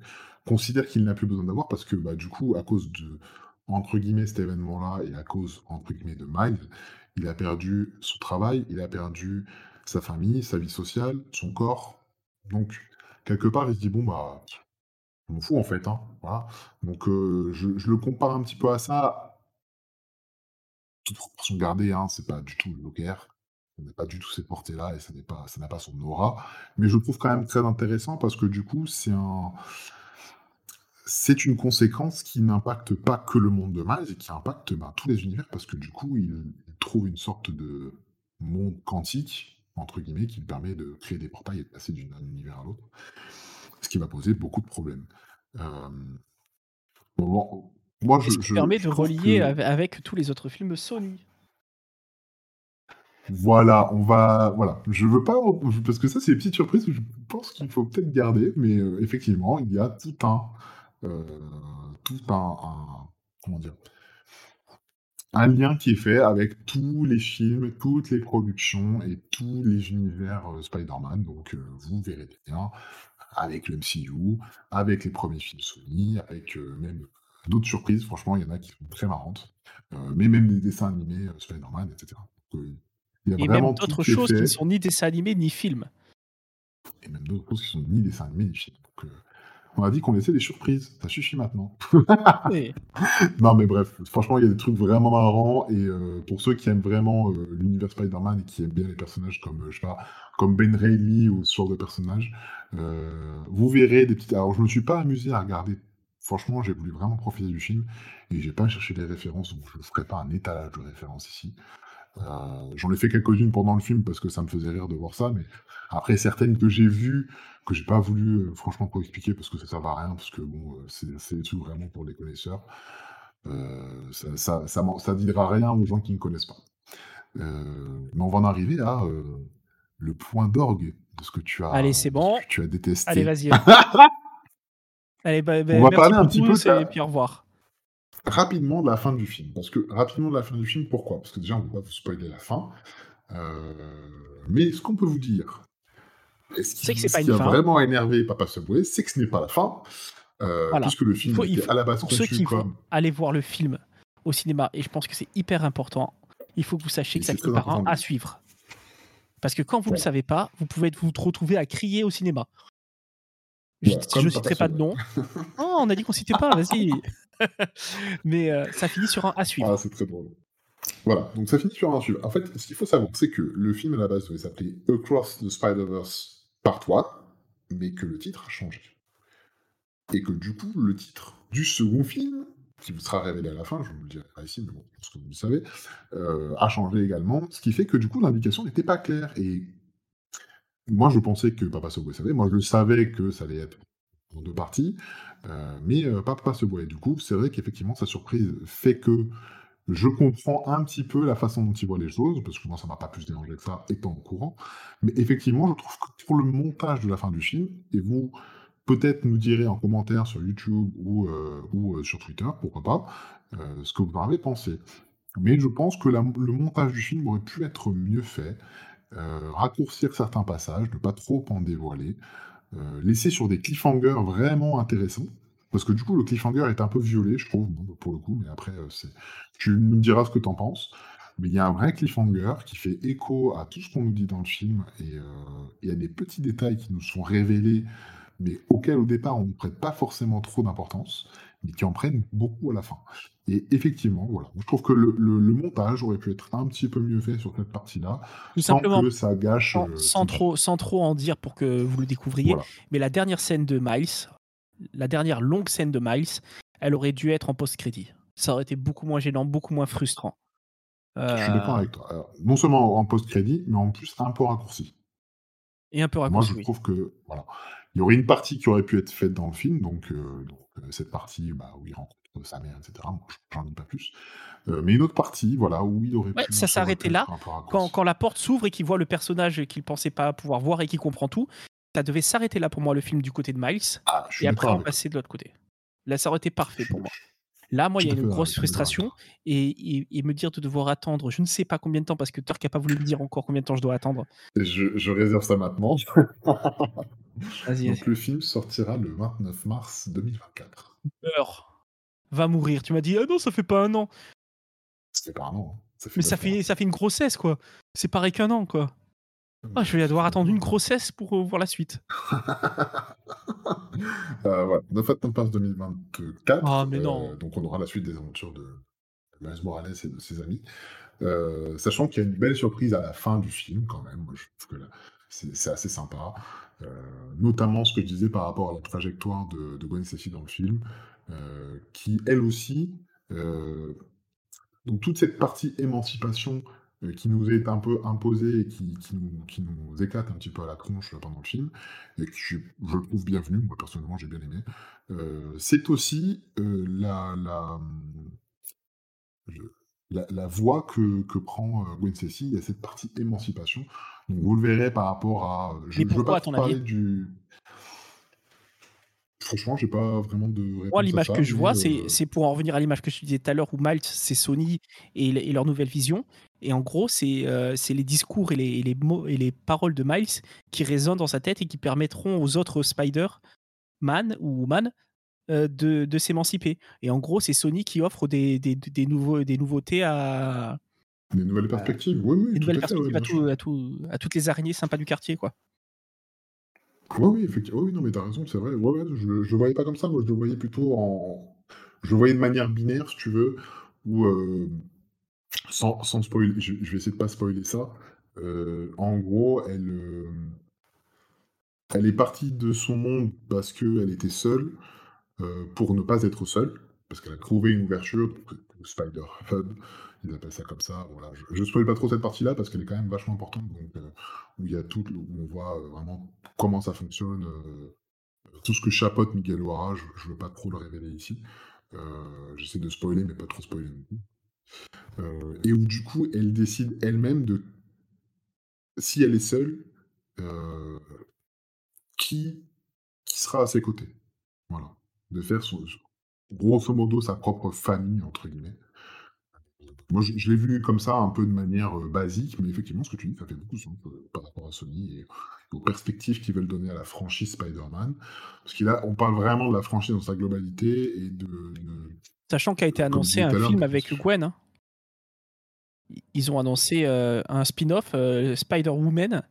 considère qu'il n'a plus besoin d'avoir, parce que bah, du coup, à cause de, entre guillemets, cet événement-là, et à cause, entre guillemets, de Miles, il a perdu son travail, il a perdu sa famille, sa vie sociale, son corps. Donc, quelque part, il se dit, bon, bah, je m'en fous en fait. Hein, voilà. Donc, euh, je, je le compare un petit peu à ça, toute proportion gardée, hein, c'est pas du tout le Joker. Ça n'a pas du tout cette portée-là et ça n'est pas, ça n'a pas son aura. Mais je le trouve quand même très intéressant parce que du coup, c'est un, c'est une conséquence qui n'impacte pas que le monde de Miles et qui impacte ben, tous les univers parce que du coup, il, il trouve une sorte de monde quantique entre guillemets qui lui permet de créer des portails et de passer d'un univers à l'autre, ce qui va poser beaucoup de problèmes. Euh, bon, moi, Et je, ce qui je- permet de relier que- avec, avec tous les autres films Sony. Voilà, on va. Voilà. Je veux pas. Parce que ça, c'est des petites surprises que je pense qu'il faut peut-être garder, mais euh, effectivement, il y a tout un. Euh, tout un, un- Comment dire Un lien qui est fait avec tous les films, toutes les productions et tous les univers euh, Spider-Man. Donc, euh, vous verrez liens avec le MCU, avec les premiers films Sony, avec même d'autres surprises. Franchement, il y en a qui sont très marrantes. Mais même des dessins animés Spider-Man, etc. Donc, il y a Et vraiment même d'autres choses qui ne sont ni dessins animés ni films. et même d'autres choses qui sont ni dessins animés ni films. Donc, on a dit qu'on laissait des surprises. Ça suffit maintenant. <laughs> Non, mais bref, franchement, il y a des trucs vraiment marrants. Et euh, pour ceux qui aiment vraiment euh, l'univers Spider-Man et qui aiment bien les personnages comme, euh, je sais pas, comme Ben Reilly ou ce genre de personnages, vous verrez des petites. Alors, je me suis pas amusé à regarder. Franchement, j'ai voulu vraiment profiter du film et j'ai pas cherché des références, donc je ne ferai pas un étalage de références ici. Euh, J'en ai fait quelques-unes pendant le film parce que ça me faisait rire de voir ça, mais après certaines que j'ai vues, que j'ai pas voulu euh, franchement trop expliquer parce que ça sert à rien, parce que bon, euh, c'est des trucs vraiment pour les connaisseurs. Euh, ça, ça, ça, ça dira rien aux gens qui ne connaissent pas. Mais on va en arriver à le point d'orgue de ce que tu as, Allez, c'est bon. tu as détesté. Allez, vas-y. <laughs> Allez, bah, bah, On va merci parler un petit peu et puis au revoir. Rapidement de la fin du film. Parce que rapidement de la fin du film, pourquoi? Parce que déjà, on ne peut pas vous spoiler la fin. Euh, mais ce qu'on peut vous dire, et ce qui, C'est que c'est ce pas qui une a fin. vraiment énervé Papa Subway, c'est que ce n'est pas la fin. euh, Voilà. Puisque le film faut- il faut- à la base Pour ceux qui comme. vont aller voir le film au cinéma, et je pense que c'est hyper important, il faut que vous sachiez Et que ça finit par un à suivre. Parce que quand vous ne le savez pas, vous pouvez vous retrouver à crier au cinéma. Ouais, je ne citerai pas de nom. Non, <laughs> on a dit qu'on citait pas, vas-y. <laughs> Mais euh, ça finit sur un à suivre. Ah, c'est très drôle. Voilà, donc ça finit sur un suivre. En fait, ce qu'il faut savoir, c'est que le film à la base devait s'appeler Across the Spider-Verse Part 1, mais que le titre a changé. Et que du coup, le titre du second film, qui vous sera révélé à la fin, je vous le dirai pas ici, mais bon, parce que vous le savez, euh, a changé également, ce qui fait que du coup, l'indication n'était pas claire. Et moi, je pensais que Papa Subway savait, moi, je savais que ça allait être en deux parties, euh, mais euh, pas, pas voit. Et du coup, c'est vrai qu'effectivement, sa surprise fait que je comprends un petit peu la façon dont il voit les choses, parce que moi, ça m'a pas plus dérangé que ça, étant au courant. Mais effectivement, je trouve que pour le montage de la fin du film, et vous, peut-être nous direz en commentaire sur YouTube ou, euh, ou sur Twitter, pourquoi pas, ce que vous en avez pensé. Mais je pense que le montage du film aurait pu être mieux fait, raccourcir certains passages, ne pas trop en dévoiler, laisser sur des cliffhangers vraiment intéressants. Parce que du coup, le cliffhanger est un peu violé, je trouve, pour le coup, mais après, c'est... tu nous diras ce que tu en penses. Mais il y a un vrai cliffhanger qui fait écho à tout ce qu'on nous dit dans le film, et il y a des petits détails qui nous sont révélés, mais auxquels au départ on ne prête pas forcément trop d'importance, mais qui en prennent beaucoup à la fin. Et effectivement, voilà, je trouve que le, montage aurait pu être un petit peu mieux fait sur cette partie-là, sans simplement, que ça gâche. Sans, euh, trop, sans trop en dire pour que vous le découvriez, mais la dernière scène de Miles, la dernière longue scène de Miles, elle aurait dû être en post-crédit. Ça aurait été beaucoup moins gênant, beaucoup moins frustrant. Je suis d'accord euh, avec toi. non seulement en post-crédit, mais en plus un peu raccourci. Et un peu raccourci. Moi, je trouve que voilà, il y aurait une partie qui aurait pu être faite dans le film, donc, euh, cette partie bah, où il rencontre sa mère, etc. Moi, j'en dis pas plus. mais une autre partie, voilà, où il aurait pu. Ça s'arrêtait là. Quand, quand, la porte s'ouvre et qu'il voit le personnage qu'il pensait pas pouvoir voir et qu'il comprend tout, ça devait s'arrêter là pour moi le film du côté de Miles. Ah, et après on passait de l'autre côté. Là, ça aurait été parfait pour moi. Là, moi, il y a une grosse frustration et, et, me dire de devoir attendre, je ne sais pas combien de temps, parce que Turk n'a pas voulu me dire encore combien de temps je dois attendre. Je, je réserve ça maintenant. <laughs> Donc, le film sortira le 29 mars 2024. Heure va mourir. Tu m'as dit, ah non, ça fait pas un an. Ça fait pas un an. Hein. Mais ça fait, ça fait une grossesse, quoi. C'est pareil qu'un an, quoi. Ah, je vais devoir attendre une grossesse pour euh, voir la suite. <laughs> euh, voilà, 9 mars 2024. Ah, mais non. Euh, donc on aura la suite des aventures de Miles Morales et de ses amis. Euh, sachant qu'il y a une belle surprise à la fin du film, quand même. Moi, je trouve que c'est assez sympa. Notamment ce que je disais par rapport à la trajectoire de, Gwen Stacy dans le film. Euh, qui elle aussi, euh, donc toute cette partie émancipation euh, qui nous est un peu imposée et qui, qui, nous, éclate un petit peu à la tronche pendant le film, et que je, trouve bienvenu, moi personnellement j'ai bien aimé, c'est aussi la, la, la, voie que, que prend Gwen Stacy, il y a cette partie émancipation. Donc vous le verrez par rapport à... Je ne veux pas parler du... Franchement, j'ai pas vraiment de Moi, l'image que je vois, euh c'est pour en revenir à l'image que je disais tout à l'heure où Miles, c'est Sony et, leur nouvelle vision. Et en gros, c'est euh, les discours et les, les, mots et les paroles de Miles qui résonnent dans sa tête et qui permettront aux autres Spider-Man ou Man euh, de, de s'émanciper. Et en gros, c'est Sony qui offre des, des, des, nouveaux, des nouveautés à. Des nouvelles perspectives, oui, oui. Des nouvelles perspectives à, tout, à, toutes les araignées sympas du quartier, quoi. Oui, oui, effectivement. Oui, non, mais t'as raison, c'est vrai. Ouais, ouais, je ne voyais pas comme ça. Moi, je le voyais plutôt en. Je le voyais de manière binaire, si tu veux, ou euh, sans, sans spoiler. Je, vais essayer de pas spoiler ça. Euh, en gros, elle, euh, elle est partie de son monde parce qu'elle était seule, pour ne pas être seule, parce qu'elle a trouvé une ouverture, Spider Hub, ils appellent ça comme ça. Voilà. Je ne spoil pas trop cette partie-là parce qu'elle est quand même vachement importante, donc, euh, où y a tout, où on voit euh, vraiment comment ça fonctionne, euh, tout ce que chapote Miguel O'Hara, je ne veux pas trop le révéler ici. J'essaie de spoiler, mais pas trop spoiler et où du coup, elle décide elle-même de, si elle est seule, qui, qui sera à ses côtés. Voilà. De faire son, grosso modo sa propre famille, entre guillemets. Moi, je, l'ai vu comme ça, un peu de manière euh, basique, mais effectivement, ce que tu dis, ça fait beaucoup de sens euh, par rapport à Sony et aux perspectives qu'ils veulent donner à la franchise Spider-Man. Parce qu'on parle vraiment de la franchise dans sa globalité et de. Sachant qu'a été annoncé un film avec Gwen. Hein. Ils ont annoncé euh, un spin-off, Spider-Woman,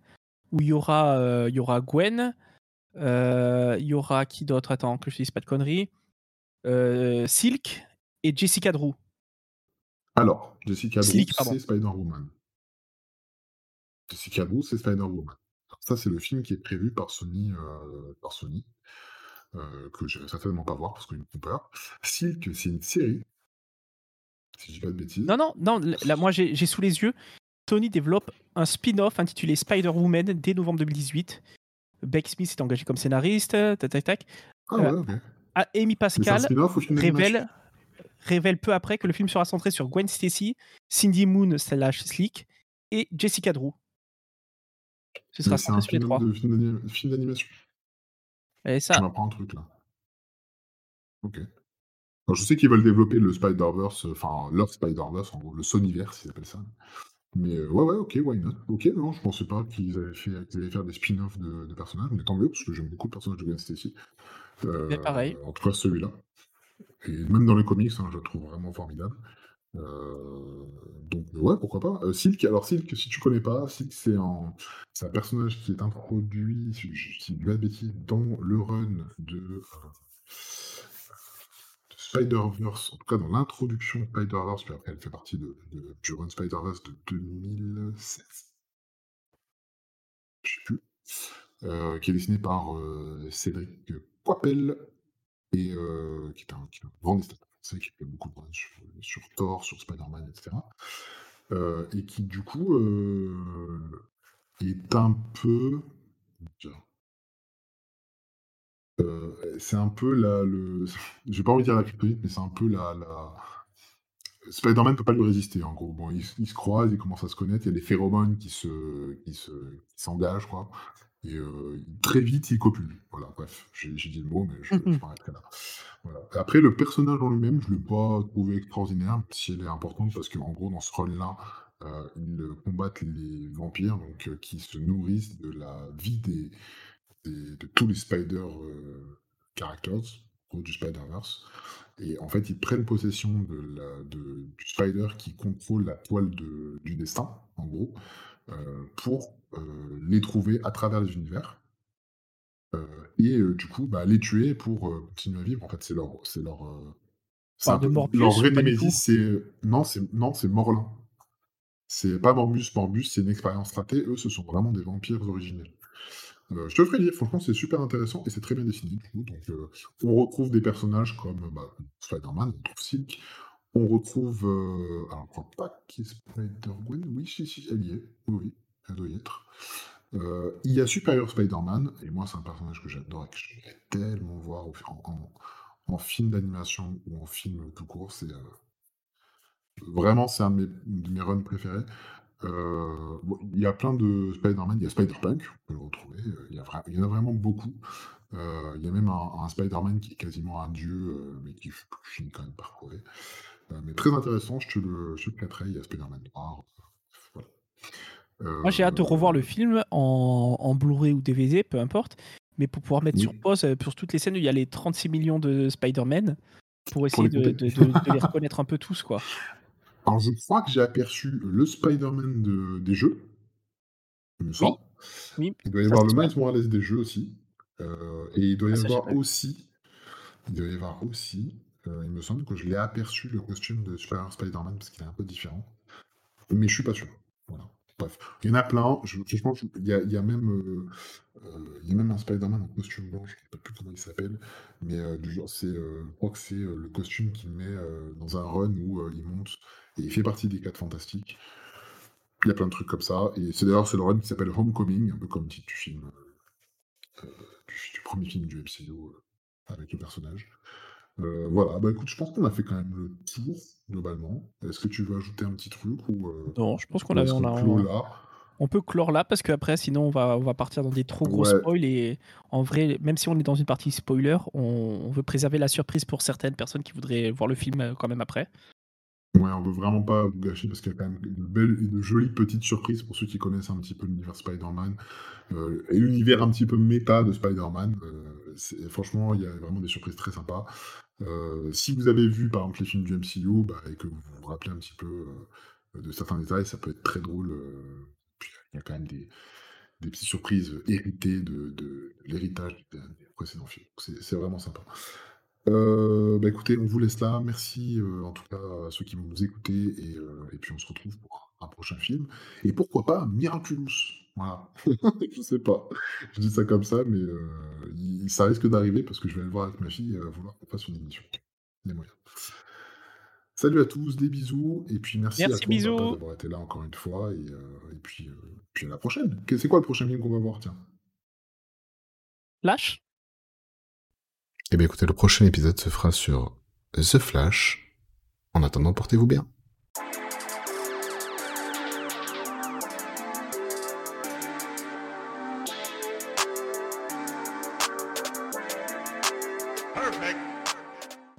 où il y aura, il y aura Gwen, il y aura qui d'autre? Attends, que je dise pas de conneries. Silk et Jessica Drew. Alors, Jessica Drew, c'est Spider-Woman. Jessica Drew, c'est Spider-Woman. Ça, c'est le film qui est prévu par Sony, euh, par Sony euh, que je vais certainement pas voir parce qu'il me font peur. Silk, c'est une série. Si je dis pas de bêtises. Non, non, non. Là, moi, j'ai sous les yeux. Sony développe un spin-off intitulé Spider-Woman dès novembre 2018. Beck Smith est engagé comme scénariste. Tac, tac, tac. Ah ouais, ok. Ah, Amy Pascal révèle, révèle peu après que le film sera centré sur Gwen Stacy, Cindy Moon slash Slick et Jessica Drew. Ce sera centré sur les trois. de film d'ani- film d'animation. Et ça, m'apprends un truc là. Ok. Alors, je sais qu'ils veulent développer le Spider-Verse, euh, enfin leur Spider-Verse, en gros, le Sonyverse, ils appellent ça. Mais euh, ouais, ouais, ok, why not? Ok, non, je pensais pas qu'ils fait, qu'ils allaient faire des spin-offs de, de personnages, mais tant mieux, parce que j'aime beaucoup le personnage de Gwen Stacy. Euh, Mais pareil. En tout cas, celui-là. Et même dans les comics, hein, je le trouve vraiment formidable. Euh, donc, ouais, pourquoi pas. Euh, Silk, alors Silk, si tu connais pas, Silk, c'est un, personnage qui est introduit, si je dis pas de bêtises, dans le run de Spider-Verse, en tout cas dans l'introduction de Spider-Verse, puis après elle fait partie de, de, du run Spider-Verse de 2016. Je sais plus. Euh, qui est dessiné par euh, Cédric Poipel, et euh, qui est un, qui est un grand dessinateur français qui fait beaucoup de runs sur, Thor, sur Spider-Man, etc. Et qui du coup est un peu. Euh, c'est un peu la. Le, <laughs> j'ai pas envie de dire la kryptonite, mais c'est un peu la. la... Spider-Man peut pas lui résister en gros. Bon, ils, ils se croisent, ils commencent à se connaître, il y a des phéromones qui se, qui se, qui s'engagent quoi. Et euh, très vite, il copule. Voilà, bref, j'ai, dit le mot, mais je, je m'arrêterai là. Voilà. Après, le personnage en lui-même, je l'ai pas trouvé extraordinaire, si elle est importante, parce qu'en gros, dans ce rôle-là, euh, ils combattent les vampires, donc euh, qui se nourrissent de la vie des, des- de tous les Spider euh, characters, du Spider-Verse. Et en fait, ils prennent possession de la, de- du Spider qui contrôle la toile de- du destin, en gros, euh, pour euh, les trouver à travers les univers. Euh, et du coup, bah, les tuer pour continuer à vivre. En fait, c'est leur, c'est leur, de Morbius leur vrai némésis, c'est non, c'est non, c'est Morlin. C'est pas Morbus. Morbus, c'est une expérience ratée. Eux, ce sont vraiment des vampires originels. Euh, je te ferai lire, franchement, c'est super intéressant et c'est très bien dessiné. Donc, euh, on retrouve des personnages comme bah, Spider-Man, on retrouve Silk, on retrouve. euh, alors, je crois pas qu'il y Spider-Gwen. Oui, si, si, elle y est. Oui, oui, elle doit y être. Euh, il y a Superior Spider-Man, et moi, c'est un personnage que j'adore et que j'aimerais tellement voir en, film d'animation ou en film tout court. C'est. euh, Vraiment, c'est un de mes, de mes runs préférés. Euh, bon, il y a plein de Spider-Man, il y a Spider-Punk, on peut le retrouver, euh, il y, a vra- il y en a vraiment beaucoup. Euh, il y a même un, un Spider-Man qui est quasiment un dieu, euh, mais qui finit quand même par mais très intéressant, je te le, je te il y a Spider-Man noir. voilà. Moi, j'ai hâte de revoir le film en, en Blu-ray ou DVD, peu importe. Mais pour pouvoir mettre sur pause pour toutes les scènes où il y a les 36 millions de Spider-Man, pour essayer de- de les <laughs> reconnaître un peu tous, quoi. Alors, je crois que j'ai aperçu le Spider-Man de- des jeux, il me semble. oui, Il doit y avoir le. Miles Morales des jeux aussi. Euh, et il doit y Ah, avoir pas aussi, il doit y avoir aussi, euh, il me semble que je l'ai aperçu le costume de Super Spider-Man parce qu'il est un peu différent. Mais je suis pas sûr. Voilà. Bref, il y en a plein. Je, franchement, je- il y a, il y a même, euh, il y a même un Spider-Man en costume blanc. Je ne sais plus comment il s'appelle, mais du genre, c'est, je crois que c'est le costume qu'il met dans un run où il monte et il fait partie des 4 fantastiques. Il y a plein de trucs comme ça. Et c'est d'ailleurs c'est le run qui s'appelle Homecoming, un peu comme le titre du film, euh, du, du premier film du MCU euh, avec le personnage. Euh, voilà, bah écoute, je pense qu'on a fait quand même le tour globalement. Est-ce que tu veux ajouter un petit truc ou, euh, Non, je pense qu'on on, a- on- là? on peut clore là parce qu'après, sinon, on va, on va partir dans des trop gros Ouais, spoils. Et en vrai, même si on est dans une partie spoiler, on, on veut préserver la surprise pour certaines personnes qui voudraient voir le film euh, quand même après. Ouais, on veut vraiment pas vous gâcher parce qu'il y a quand même de belles et de jolies petites surprises pour ceux qui connaissent un petit peu l'univers Spider-Man euh, et l'univers un petit peu méta de Spider-Man. Euh, franchement, il y a vraiment des surprises très sympas. Euh, si vous avez vu par exemple les films du MCU bah, et que vous vous rappelez un petit peu de certains détails, ça peut être très drôle. il y a quand même des, petites surprises héritées de, l'héritage des, des précédents films. C'est vraiment sympa. Euh, bah écoutez, on vous laisse là. Merci euh, en tout cas à ceux qui vont nous écouter et, euh, et puis on se retrouve pour un prochain film. Et pourquoi pas Miraculous? Voilà. <laughs> je sais pas. Je dis ça comme ça, mais il- ça risque d'arriver parce que je vais aller le voir avec ma fille et elle va vouloir qu'on fasse une émission. Salut à tous, des bisous, et puis merci, à Merci, bisous. d'avoir été là encore une fois, et, et puis, puis à la prochaine. C'est quoi le prochain film qu'on va voir, tiens? Lâche Eh bien écoutez, le prochain épisode se fera sur The Flash. En attendant, portez-vous bien.